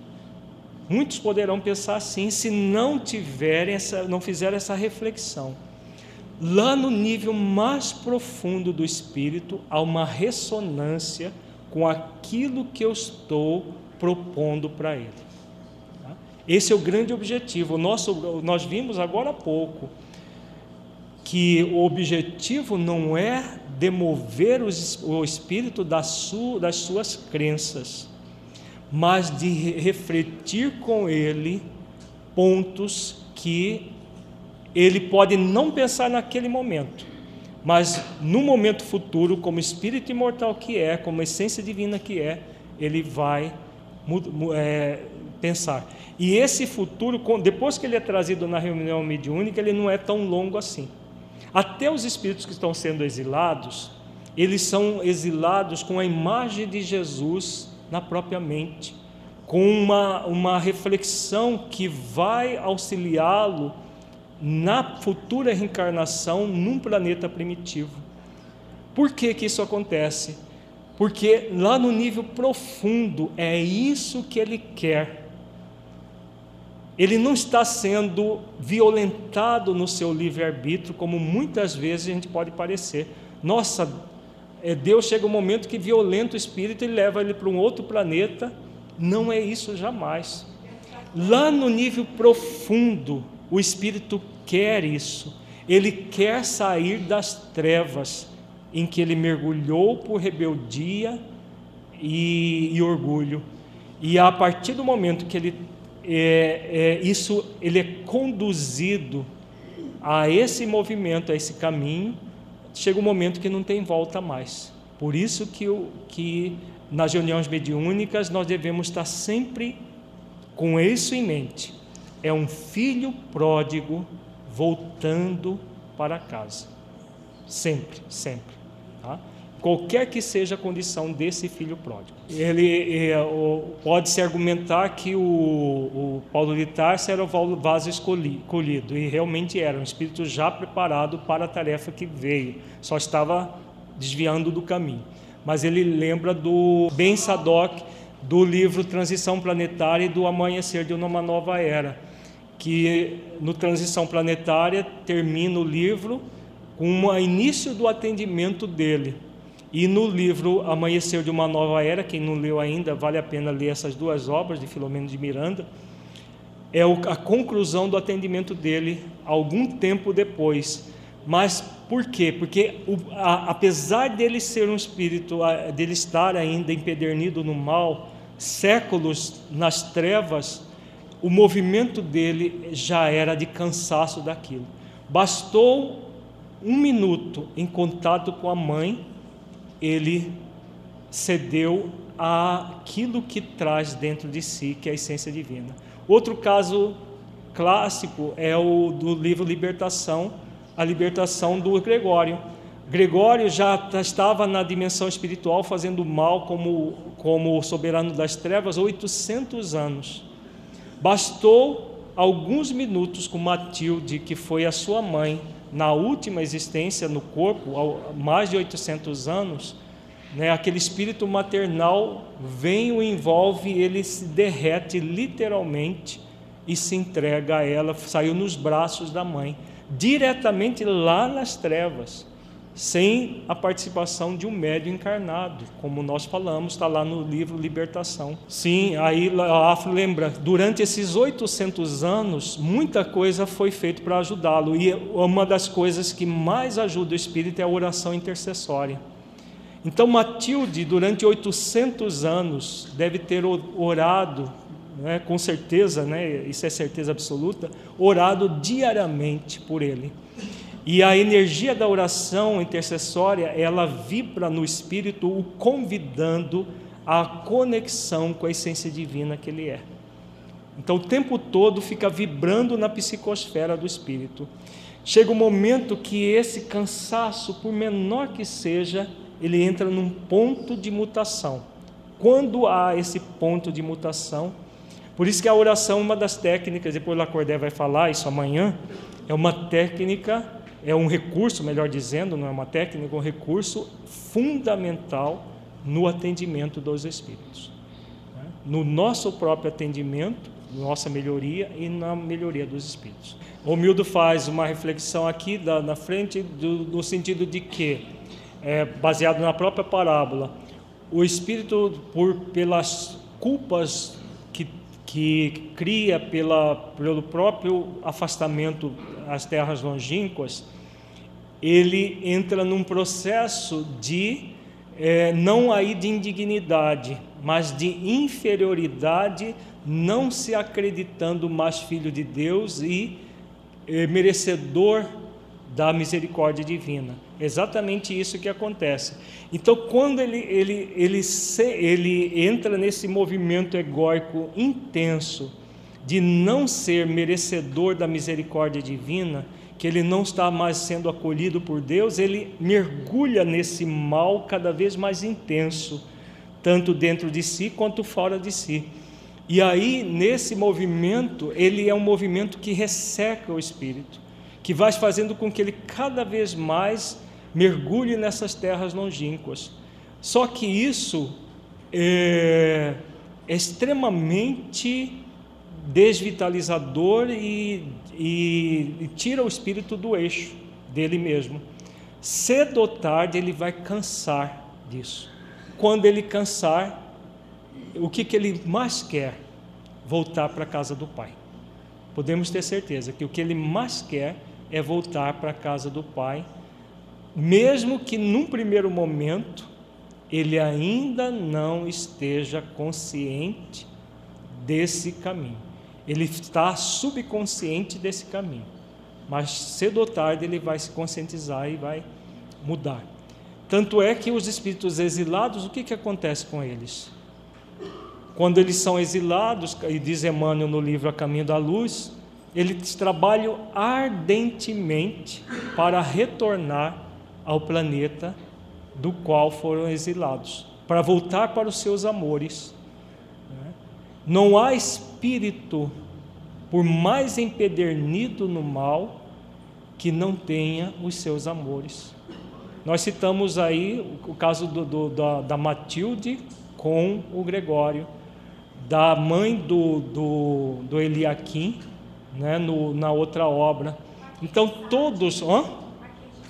Muitos poderão pensar assim se não tiverem essa, não fizerem essa reflexão. Lá no nível mais profundo do espírito há uma ressonância com aquilo que eu estou propondo para ele. Tá? Esse é o grande objetivo. O nosso, nós vimos agora há pouco que o objetivo não é demover o espírito das suas crenças mas de refletir com ele pontos que ele pode não pensar naquele momento, mas no momento futuro, como espírito imortal que é, como essência divina que é, ele vai é, pensar. E esse futuro, depois que ele é trazido na reunião mediúnica, ele não é tão longo assim. Até os espíritos que estão sendo exilados, eles são exilados com a imagem de Jesus na própria mente, com uma, uma reflexão que vai auxiliá-lo na futura reencarnação num planeta primitivo. Por que, que isso acontece? Porque lá no nível profundo é isso que ele quer. Ele não está sendo violentado no seu livre-arbítrio, como muitas vezes a gente pode parecer. Nossa, Deus chega um momento que violenta o espírito e leva ele para um outro planeta. Não é isso jamais. Lá no nível profundo, o espírito quer isso. Ele quer sair das trevas em que ele mergulhou por rebeldia e, e orgulho. E a partir do momento que ele é, é, isso ele é conduzido a esse movimento, a esse caminho, chega um momento que não tem volta mais. Por isso que, que nas reuniões mediúnicas nós devemos estar sempre com isso em mente. É um filho pródigo voltando para casa. Sempre, sempre. Tá? Qualquer que seja a condição desse filho pródigo. Ele é, pode-se argumentar que o, o Paulo de Tarso era o vaso escolhido, e realmente era, um espírito já preparado para a tarefa que veio, só estava desviando do caminho. Mas ele lembra do Ben Sadok, do livro Transição Planetária e do Amanhecer de uma Nova Era, que no Transição Planetária termina o livro com o início do atendimento dele. E no livro Amanhecer de uma Nova Era, quem não leu ainda, vale a pena ler essas duas obras de Filomeno de Miranda, é a conclusão do atendimento dele algum tempo depois. Mas por quê? Porque apesar dele ser um espírito, dele estar ainda empedernido no mal, séculos nas trevas, o movimento dele já era de cansaço daquilo. Bastou um minuto em contato com a mãe, ele cedeu àquilo que traz dentro de si, que é a essência divina. Outro caso clássico é o do livro Libertação, a libertação do Gregório. Gregório já estava na dimensão espiritual fazendo mal como, como soberano das trevas 800 anos. Bastou alguns minutos com Matilde, que foi a sua mãe, na última existência no corpo, há mais de 800 anos, né, aquele espírito maternal vem, o envolve, ele se derrete literalmente e se entrega a ela, saiu nos braços da mãe, diretamente lá nas trevas sem a participação de um médio encarnado, como nós falamos, está lá no livro Libertação. Sim, aí a Afro lembra, durante esses 800 anos, muita coisa foi feita para ajudá-lo, e uma das coisas que mais ajuda o espírito é a oração intercessória. Então, Matilde, durante 800 anos, deve ter orado, né, com certeza, né, isso é certeza absoluta, orado diariamente por ele. E a energia da oração intercessória, ela vibra no espírito, o convidando à conexão com a essência divina que ele é. Então, o tempo todo fica vibrando na psicosfera do espírito. Chega um momento que esse cansaço, por menor que seja, ele entra num ponto de mutação. Quando há esse ponto de mutação, por isso que a oração, uma das técnicas, depois o Lacordé vai falar isso amanhã, é uma técnica é um recurso, melhor dizendo, não é uma técnica, um recurso fundamental no atendimento dos espíritos. Né? No nosso próprio atendimento, nossa melhoria e na melhoria dos espíritos. O Mildo faz uma reflexão aqui da, na frente do, no sentido de que, é, baseado na própria parábola, o espírito, por pelas culpas que, que cria pela, pelo próprio afastamento às terras longínquas, ele entra num processo de é, não aí de indignidade, mas de inferioridade, não se acreditando mais filho de Deus e é, merecedor da misericórdia divina. Exatamente isso que acontece. Então, quando ele, ele, ele, se, ele entra nesse movimento egóico intenso de não ser merecedor da misericórdia divina, que ele não está mais sendo acolhido por Deus, ele mergulha nesse mal cada vez mais intenso, tanto dentro de si quanto fora de si. E aí, nesse movimento, ele é um movimento que resseca o espírito que vai fazendo com que ele cada vez mais mergulhe nessas terras longínquas. Só que isso é, é extremamente desvitalizador e, e, e tira o espírito do eixo dele mesmo. Cedo ou tarde ele vai cansar disso. Quando ele cansar, o que, que ele mais quer? Voltar para a casa do Pai. Podemos ter certeza que o que ele mais quer é voltar para a casa do Pai, mesmo que num primeiro momento ele ainda não esteja consciente desse caminho. Ele está subconsciente desse caminho, mas cedo ou tarde ele vai se conscientizar e vai mudar. Tanto é que os espíritos exilados, o que, que acontece com eles? Quando eles são exilados, e diz Emmanuel no livro A Caminho da Luz, eles trabalham ardentemente para retornar ao planeta do qual foram exilados, para voltar para os seus amores. Não há espírito, por mais empedernido no mal, que não tenha os seus amores. Nós citamos aí o caso do, do, da, da Matilde com o Gregório, da mãe do, do, do Eliakim né, no, na outra obra. Então, todos, hã?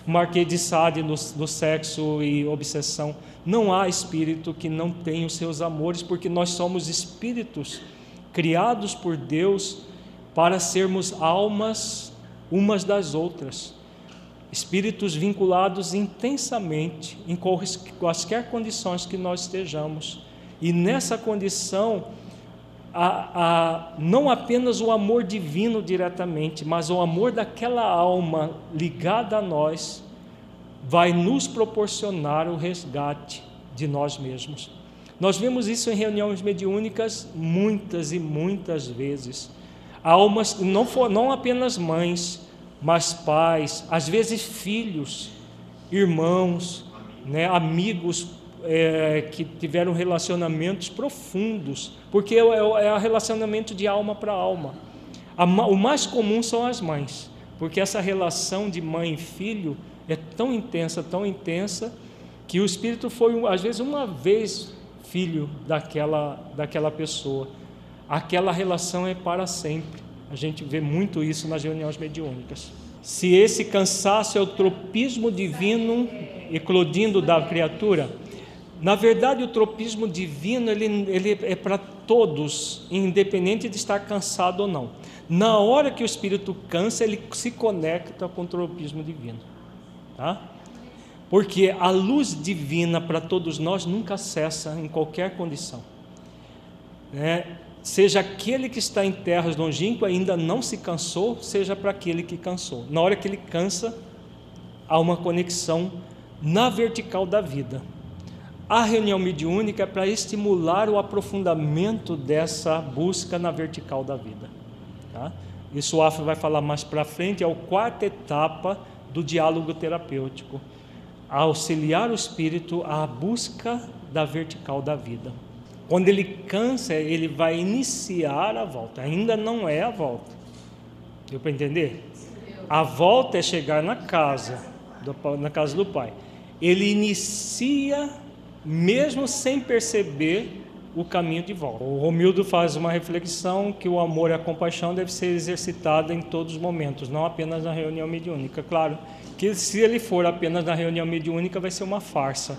Marquês de Sade no, no sexo e obsessão. Não há espírito que não tenha os seus amores, porque nós somos espíritos criados por Deus para sermos almas umas das outras. Espíritos vinculados intensamente em quaisquer condições que nós estejamos. E nessa condição, a, a, não apenas o amor divino diretamente, mas o amor daquela alma ligada a nós, vai nos proporcionar o resgate de nós mesmos. Nós vemos isso em reuniões mediúnicas muitas e muitas vezes. Almas, não, for, não apenas mães, mas pais, às vezes filhos, irmãos, né, amigos é, que tiveram relacionamentos profundos, porque é, é, é relacionamento de alma para alma. A, o mais comum são as mães, porque essa relação de mãe e filho é tão intensa, tão intensa, que o espírito foi, às vezes, uma vez filho daquela, daquela pessoa. Aquela relação é para sempre. A gente vê muito isso nas reuniões mediúnicas. Se esse cansaço é o tropismo divino eclodindo da criatura, na verdade, o tropismo divino ele, ele é para todos, independente de estar cansado ou não. Na hora que o espírito cansa, ele se conecta com o tropismo divino. Tá? Porque a luz divina para todos nós nunca cessa em qualquer condição. Né? Seja aquele que está em terras longínquas ainda não se cansou, seja para aquele que cansou. Na hora que ele cansa, há uma conexão na vertical da vida a reunião mediúnica é para estimular o aprofundamento dessa busca na vertical da vida. Tá? Isso o Afro vai falar mais para frente, é a quarta etapa do diálogo terapêutico. Auxiliar o espírito à busca da vertical da vida. Quando ele cansa, ele vai iniciar a volta. Ainda não é a volta. Deu para entender? A volta é chegar na casa, na casa do pai. Ele inicia mesmo sem perceber o caminho de volta. O Romildo faz uma reflexão que o amor e a compaixão deve ser exercitada em todos os momentos, não apenas na reunião mediúnica. Claro que se ele for apenas na reunião mediúnica vai ser uma farsa,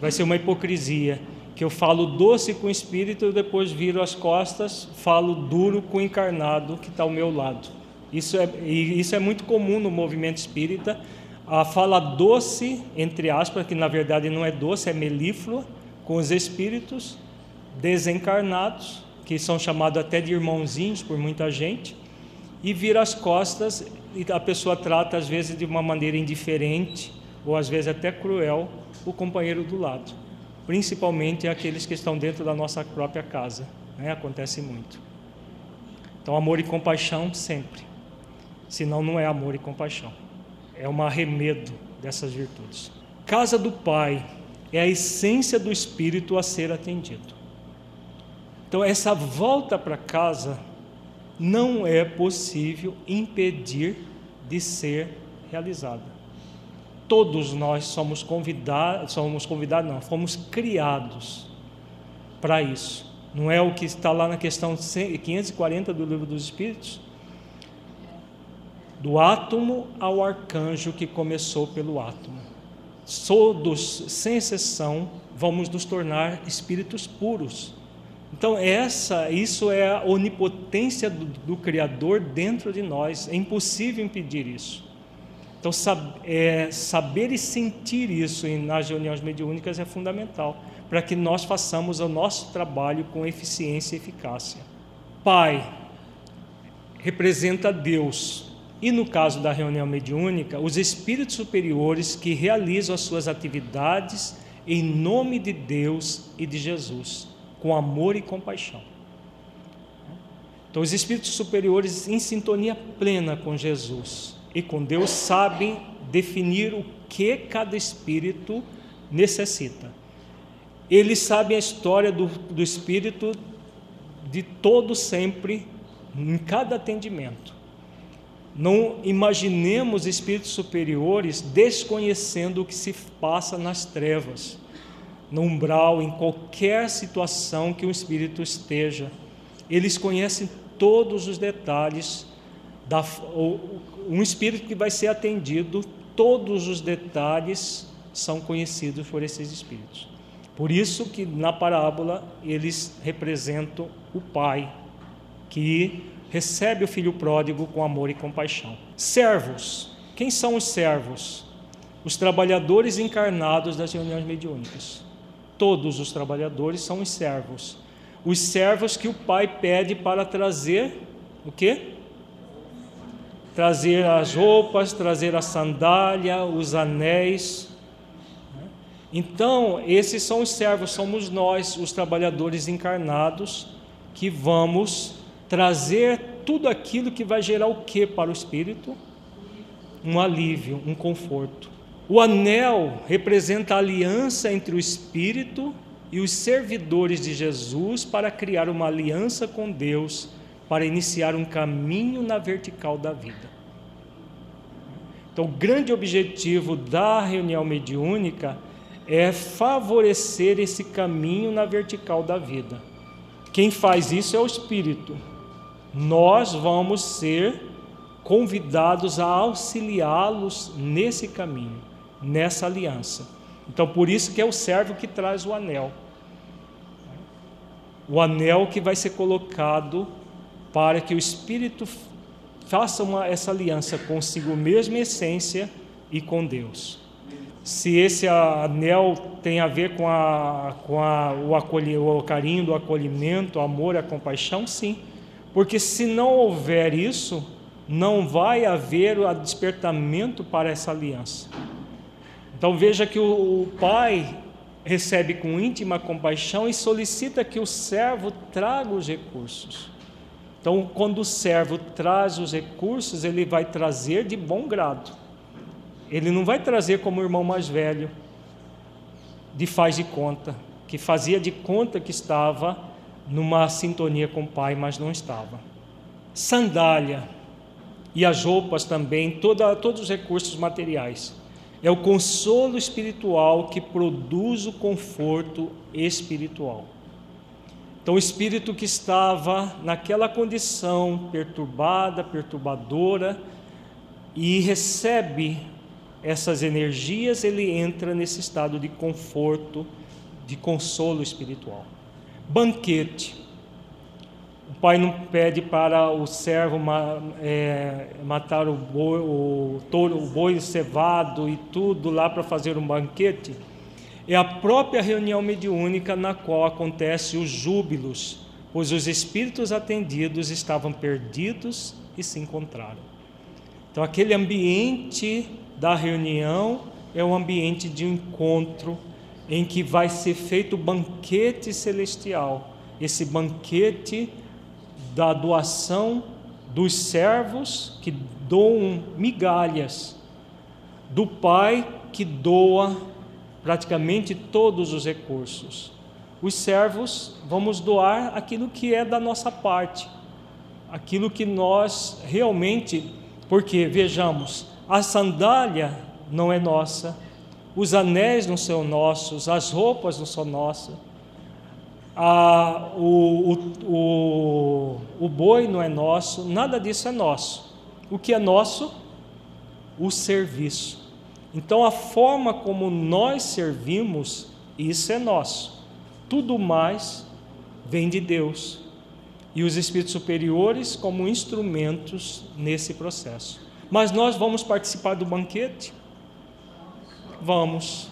vai ser uma hipocrisia, que eu falo doce com o espírito e depois viro as costas, falo duro com o encarnado que está ao meu lado. Isso é, isso é muito comum no movimento espírita, a fala doce, entre aspas, que na verdade não é doce, é melíflua, com os espíritos desencarnados, que são chamados até de irmãozinhos por muita gente, e vira as costas e a pessoa trata às vezes de uma maneira indiferente ou às vezes até cruel o companheiro do lado, principalmente aqueles que estão dentro da nossa própria casa, né? acontece muito. Então, amor e compaixão sempre, senão não é amor e compaixão, é um arremedo dessas virtudes. Casa do Pai é a essência do Espírito a ser atendido. Então, essa volta para casa não é possível impedir de ser realizada. Todos nós somos convidados, somos convidados, não, fomos criados para isso. Não é o que está lá na questão 540 do Livro dos Espíritos? Do átomo ao arcanjo que começou pelo átomo. Todos, sem exceção, vamos nos tornar espíritos puros então essa, isso é a onipotência do, do Criador dentro de nós. É impossível impedir isso. Então sab, é, saber e sentir isso nas reuniões mediúnicas é fundamental para que nós façamos o nosso trabalho com eficiência e eficácia. Pai representa Deus. E no caso da reunião mediúnica, os espíritos superiores que realizam as suas atividades em nome de Deus e de Jesus com amor e compaixão. Então, os espíritos superiores, em sintonia plena com Jesus e com Deus, sabem definir o que cada espírito necessita. Eles sabem a história do, do espírito de todo sempre, em cada atendimento. Não imaginemos espíritos superiores desconhecendo o que se passa nas trevas no umbral, em qualquer situação que o espírito esteja. Eles conhecem todos os detalhes da um espírito que vai ser atendido, todos os detalhes são conhecidos por esses espíritos. Por isso que na parábola eles representam o pai que recebe o filho pródigo com amor e compaixão. Servos. Quem são os servos? Os trabalhadores encarnados das reuniões mediúnicas todos os trabalhadores são os servos. Os servos que o pai pede para trazer o quê? Trazer as roupas, trazer a sandália, os anéis. Então, esses são os servos, somos nós, os trabalhadores encarnados, que vamos trazer tudo aquilo que vai gerar o que para o espírito? Um alívio, um conforto. O anel representa a aliança entre o Espírito e os servidores de Jesus para criar uma aliança com Deus, para iniciar um caminho na vertical da vida. Então, o grande objetivo da reunião mediúnica é favorecer esse caminho na vertical da vida. Quem faz isso é o Espírito. Nós vamos ser convidados a auxiliá-los nesse caminho nessa aliança. Então, por isso que é o servo que traz o anel. O anel que vai ser colocado para que o Espírito faça uma, essa aliança consigo mesmo em essência e com Deus. Se esse anel tem a ver com, a, com a, o, acolhi, o carinho do acolhimento, o amor, a compaixão, sim. Porque se não houver isso, não vai haver o despertamento para essa aliança. Então veja que o, pai recebe com íntima compaixão e solicita que o servo traga os recursos. Então, quando o servo traz os recursos, ele vai trazer de bom grado. Ele não vai trazer como o irmão mais velho, de faz de conta, que fazia de conta que estava numa sintonia com o pai, mas não estava. Sandália e as roupas também, toda, todos os recursos materiais. É o consolo espiritual que produz o conforto espiritual. Então, o espírito que estava naquela condição perturbada, perturbadora, e recebe essas energias, ele entra nesse estado de conforto, de consolo espiritual. Banquete. Pai não pede para o servo é, matar o boi, o touro, o boi cevado e tudo lá para fazer um banquete. É a própria reunião mediúnica na qual acontece os júbilos, pois os espíritos atendidos estavam perdidos e se encontraram. Então, aquele ambiente da reunião é um ambiente de encontro em que vai ser feito o banquete celestial, esse banquete da doação dos servos que doam migalhas, do Pai que doa praticamente todos os recursos. Os servos vamos doar aquilo que é da nossa parte, aquilo que nós realmente, porque vejamos, a sandália não é nossa, os anéis não são nossos, as roupas não são nossas, a, o, o, o, o boi não é nosso, nada disso é nosso. O que é nosso? O serviço. Então, a forma como nós servimos, isso é nosso. Tudo mais vem de Deus. E os espíritos superiores como instrumentos nesse processo. Mas nós vamos participar do banquete? Vamos,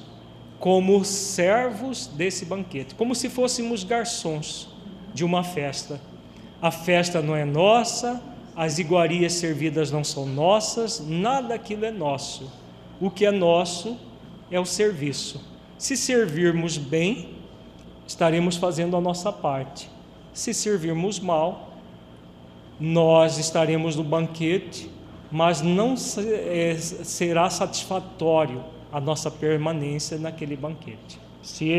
como servos desse banquete, como se fôssemos garçons de uma festa. A festa não é nossa, as iguarias servidas não são nossas, nada aquilo é nosso. O que é nosso é o serviço. Se servirmos bem, estaremos fazendo a nossa parte. Se servirmos mal, nós estaremos no banquete mas não é, será satisfatório a nossa permanência naquele banquete. Se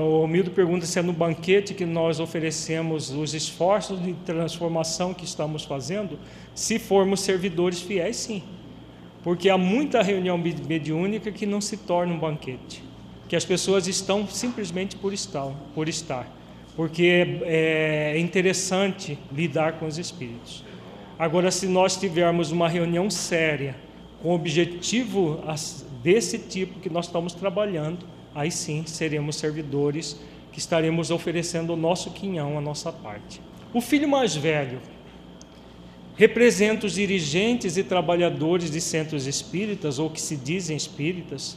o humilde pergunta se é no banquete que nós oferecemos os esforços de transformação que estamos fazendo, se formos servidores fiéis, sim. Porque há muita reunião mediúnica que não se torna um banquete, que as pessoas estão simplesmente por estar, por estar, porque é, é interessante lidar com os espíritos. Agora, se nós tivermos uma reunião séria, com objetivo desse tipo que nós estamos trabalhando, aí sim seremos servidores que estaremos oferecendo o nosso quinhão, a nossa parte. O filho mais velho representa os dirigentes e trabalhadores de centros espíritas, ou que se dizem espíritas,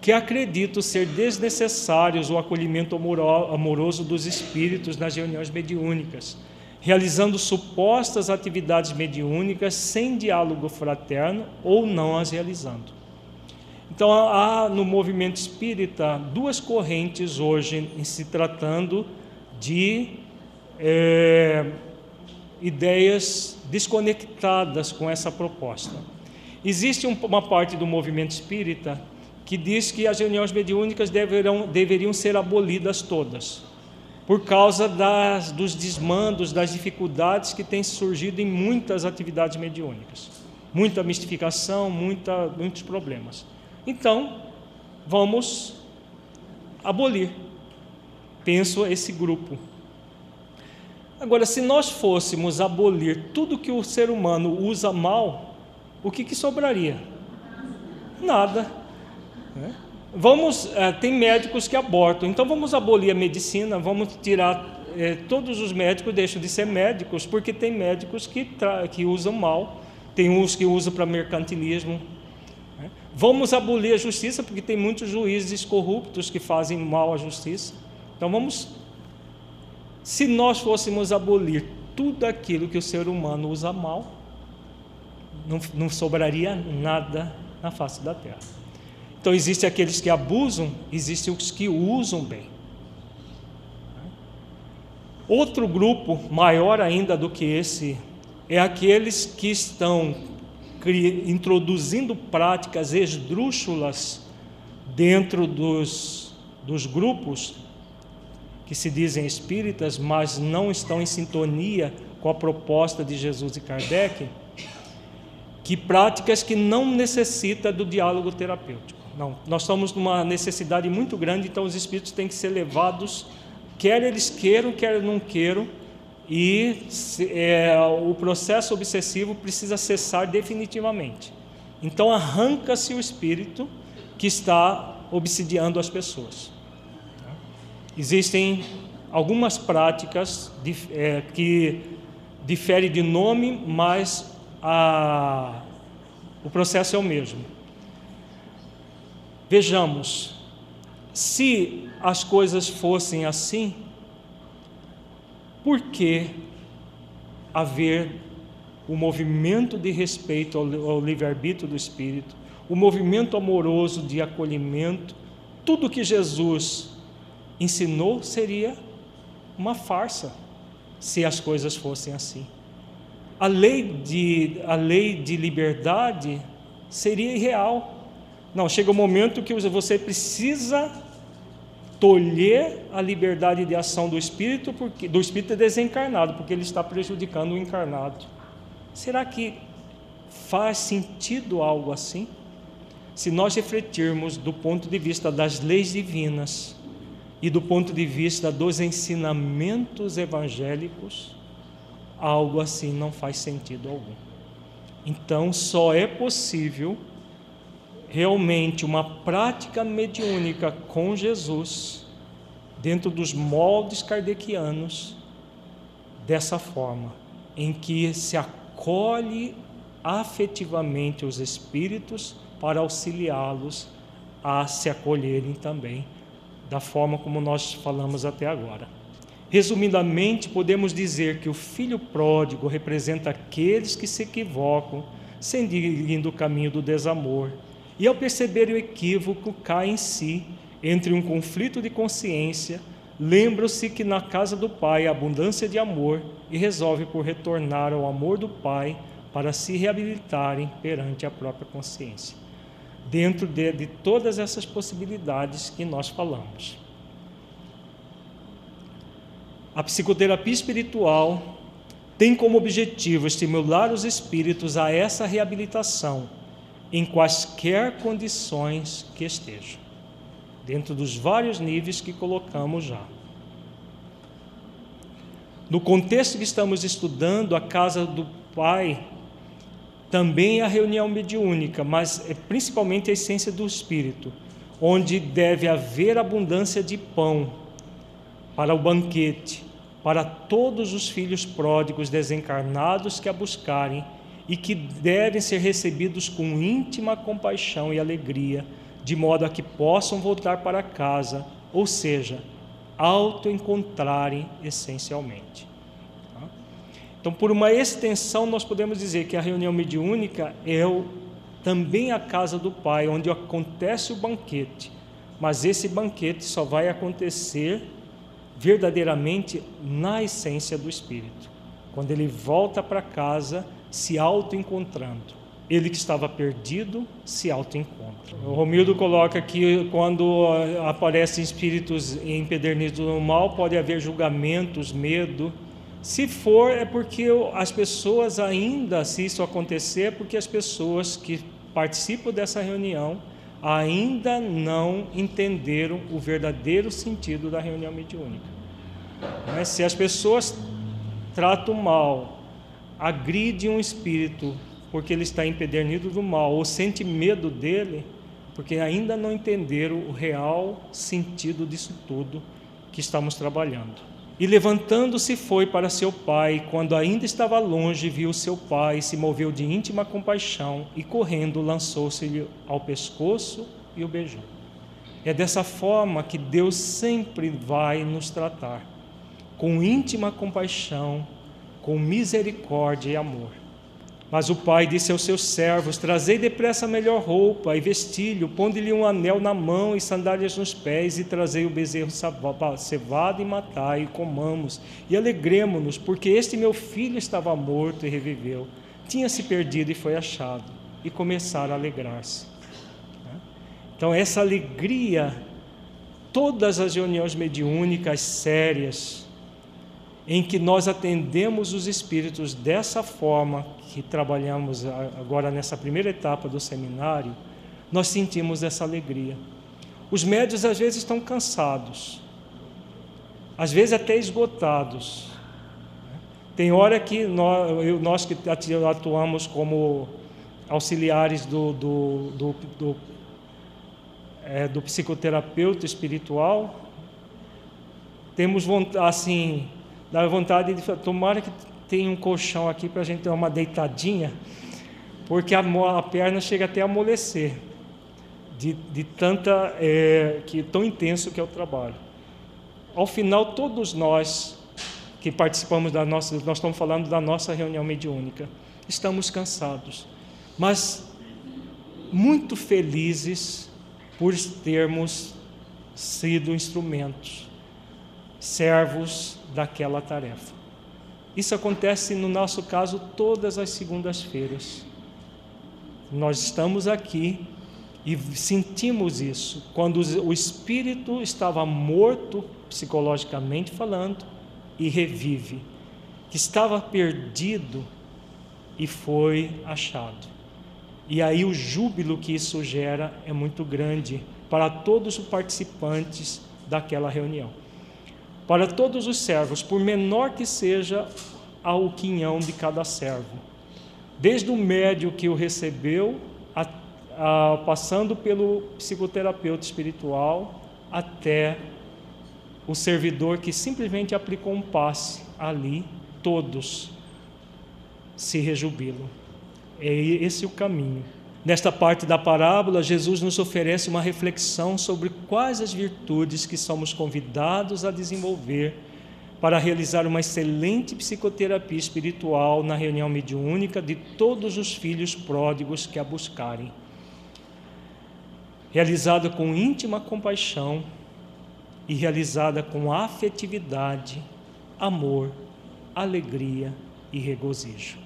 que acreditam ser desnecessários o acolhimento amoroso dos espíritos nas reuniões mediúnicas realizando supostas atividades mediúnicas sem diálogo fraterno ou não as realizando. Então, há no movimento espírita duas correntes hoje em se tratando de é, ideias desconectadas com essa proposta. Existe uma parte do movimento espírita que diz que as reuniões mediúnicas deverão, deveriam ser abolidas todas por causa das, dos desmandos, das dificuldades que têm surgido em muitas atividades mediúnicas. Muita mistificação, muita, muitos problemas. Então, vamos abolir, penso, esse grupo. Agora, se nós fôssemos abolir tudo que o ser humano usa mal, o que, que sobraria? Nada. Né? Vamos, é, tem médicos que abortam, então vamos abolir a medicina, vamos tirar é, todos os médicos deixam de ser médicos, porque tem médicos que, que usam mal, tem uns que usam para mercantilismo. Vamos abolir a justiça, porque tem muitos juízes corruptos que fazem mal à justiça. Então vamos, se nós fôssemos abolir tudo aquilo que o ser humano usa mal, não, não sobraria nada na face da terra. Então, existem aqueles que abusam, existem os que usam bem. Outro grupo, maior ainda do que esse, é aqueles que estão introduzindo práticas esdrúxulas dentro dos, dos grupos que se dizem espíritas, mas não estão em sintonia com a proposta de Jesus e Kardec, que práticas que não necessitam do diálogo terapêutico. Não, nós estamos numa necessidade muito grande, então os espíritos têm que ser levados, quer eles queiram, quer não queiram, e é, o processo obsessivo precisa cessar definitivamente. Então arranca-se o espírito que está obsidiando as pessoas. Existem algumas práticas é, que diferem de nome, mas a, o processo é o mesmo. Vejamos, se as coisas fossem assim, por que haver o movimento de respeito ao, livre-arbítrio do Espírito, o movimento amoroso de acolhimento, tudo que Jesus ensinou seria uma farsa se as coisas fossem assim. A lei de, a lei de liberdade seria irreal. Não, chega o um momento que você precisa tolher a liberdade de ação do espírito, porque do espírito desencarnado, porque ele está prejudicando o encarnado. Será que faz sentido algo assim? Se nós refletirmos do ponto de vista das leis divinas e do ponto de vista dos ensinamentos evangélicos, algo assim não faz sentido algum. Então, só é possível realmente uma prática mediúnica com Jesus, dentro dos moldes kardecianos, dessa forma, em que se acolhe afetivamente os espíritos para auxiliá-los a se acolherem também, da forma como nós falamos até agora. Resumidamente, podemos dizer que o filho pródigo representa aqueles que se equivocam, seguindo o caminho do desamor, e ao perceber o equívoco, cai em si, entre um conflito de consciência, lembra-se que na casa do Pai há abundância de amor e resolve por retornar ao amor do Pai para se reabilitarem perante a própria consciência, dentro de, de todas essas possibilidades que nós falamos. A psicoterapia espiritual tem como objetivo estimular os espíritos a essa reabilitação em quaisquer condições que estejam, dentro dos vários níveis que colocamos já. No contexto que estamos estudando, a casa do Pai também é a reunião mediúnica, mas é principalmente a essência do Espírito, onde deve haver abundância de pão para o banquete, para todos os filhos pródigos desencarnados que a buscarem e que devem ser recebidos com íntima compaixão e alegria, de modo a que possam voltar para casa, ou seja, auto-encontrarem essencialmente. Tá? Então, por uma extensão, nós podemos dizer que a reunião mediúnica é o, também a casa do Pai, onde acontece o banquete, mas esse banquete só vai acontecer verdadeiramente na essência do Espírito. Quando ele volta para casa, se auto-encontrando. Ele que estava perdido se auto-encontra. O Romildo coloca que quando aparecem espíritos empedernidos no mal, pode haver julgamentos, medo. Se for, é porque as pessoas ainda, se isso acontecer, é porque as pessoas que participam dessa reunião ainda não entenderam o verdadeiro sentido da reunião mediúnica. Se as pessoas tratam mal, agridem um espírito porque ele está empedernido do mal, ou sente medo dele, porque ainda não entenderam o real sentido disso tudo que estamos trabalhando. E levantando-se foi para seu pai, quando ainda estava longe, viu seu pai, se moveu de íntima compaixão e correndo lançou-se-lhe ao pescoço e o beijou. É dessa forma que Deus sempre vai nos tratar com íntima compaixão, com misericórdia e amor. Mas o pai disse aos seus servos: Trazei depressa a melhor roupa e vestilho, ponde-lhe um anel na mão e sandálias nos pés, e trazei o bezerro cevado e matai, e comamos, e alegremo-nos, porque este meu filho estava morto e reviveu, tinha se perdido e foi achado, e começaram a alegrar-se. Então, essa alegria, todas as reuniões mediúnicas sérias, em que nós atendemos os espíritos dessa forma que trabalhamos agora nessa primeira etapa do seminário, nós sentimos essa alegria. Os médios às vezes estão cansados, às vezes até esgotados. Tem hora que nós, nós que atuamos como auxiliares do, do, do, do, é, do psicoterapeuta espiritual, temos vontade, assim, dá vontade de tomara que tenha um colchão aqui para a gente dar uma deitadinha, porque a, a, perna chega até a amolecer, de, de tanta, é, que tão intenso que é o trabalho. Ao final, todos nós que participamos da nossa, nós estamos falando da nossa reunião mediúnica, estamos cansados, mas muito felizes por termos sido instrumentos, servos daquela tarefa. Isso acontece no nosso caso todas as segundas-feiras. Nós estamos aqui e sentimos isso quando o espírito estava morto, psicologicamente falando, e revive, que estava perdido e foi achado. E aí o júbilo que isso gera é muito grande para todos os participantes daquela reunião. Para todos os servos, por menor que seja o quinhão de cada servo. Desde o médio que o recebeu, a, a, passando pelo psicoterapeuta espiritual, até o servidor que simplesmente aplicou um passe ali, todos se rejubilam. É esse o caminho. Nesta parte da parábola, Jesus nos oferece uma reflexão sobre quais as virtudes que somos convidados a desenvolver para realizar uma excelente psicoterapia espiritual na reunião mediúnica de todos os filhos pródigos que a buscarem. Realizada com íntima compaixão e realizada com afetividade, amor, alegria e regozijo.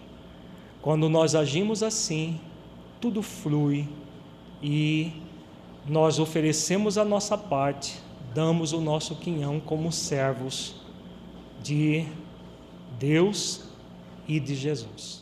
Quando nós agimos assim, tudo flui e nós oferecemos a nossa parte, damos o nosso quinhão como servos de Deus e de Jesus.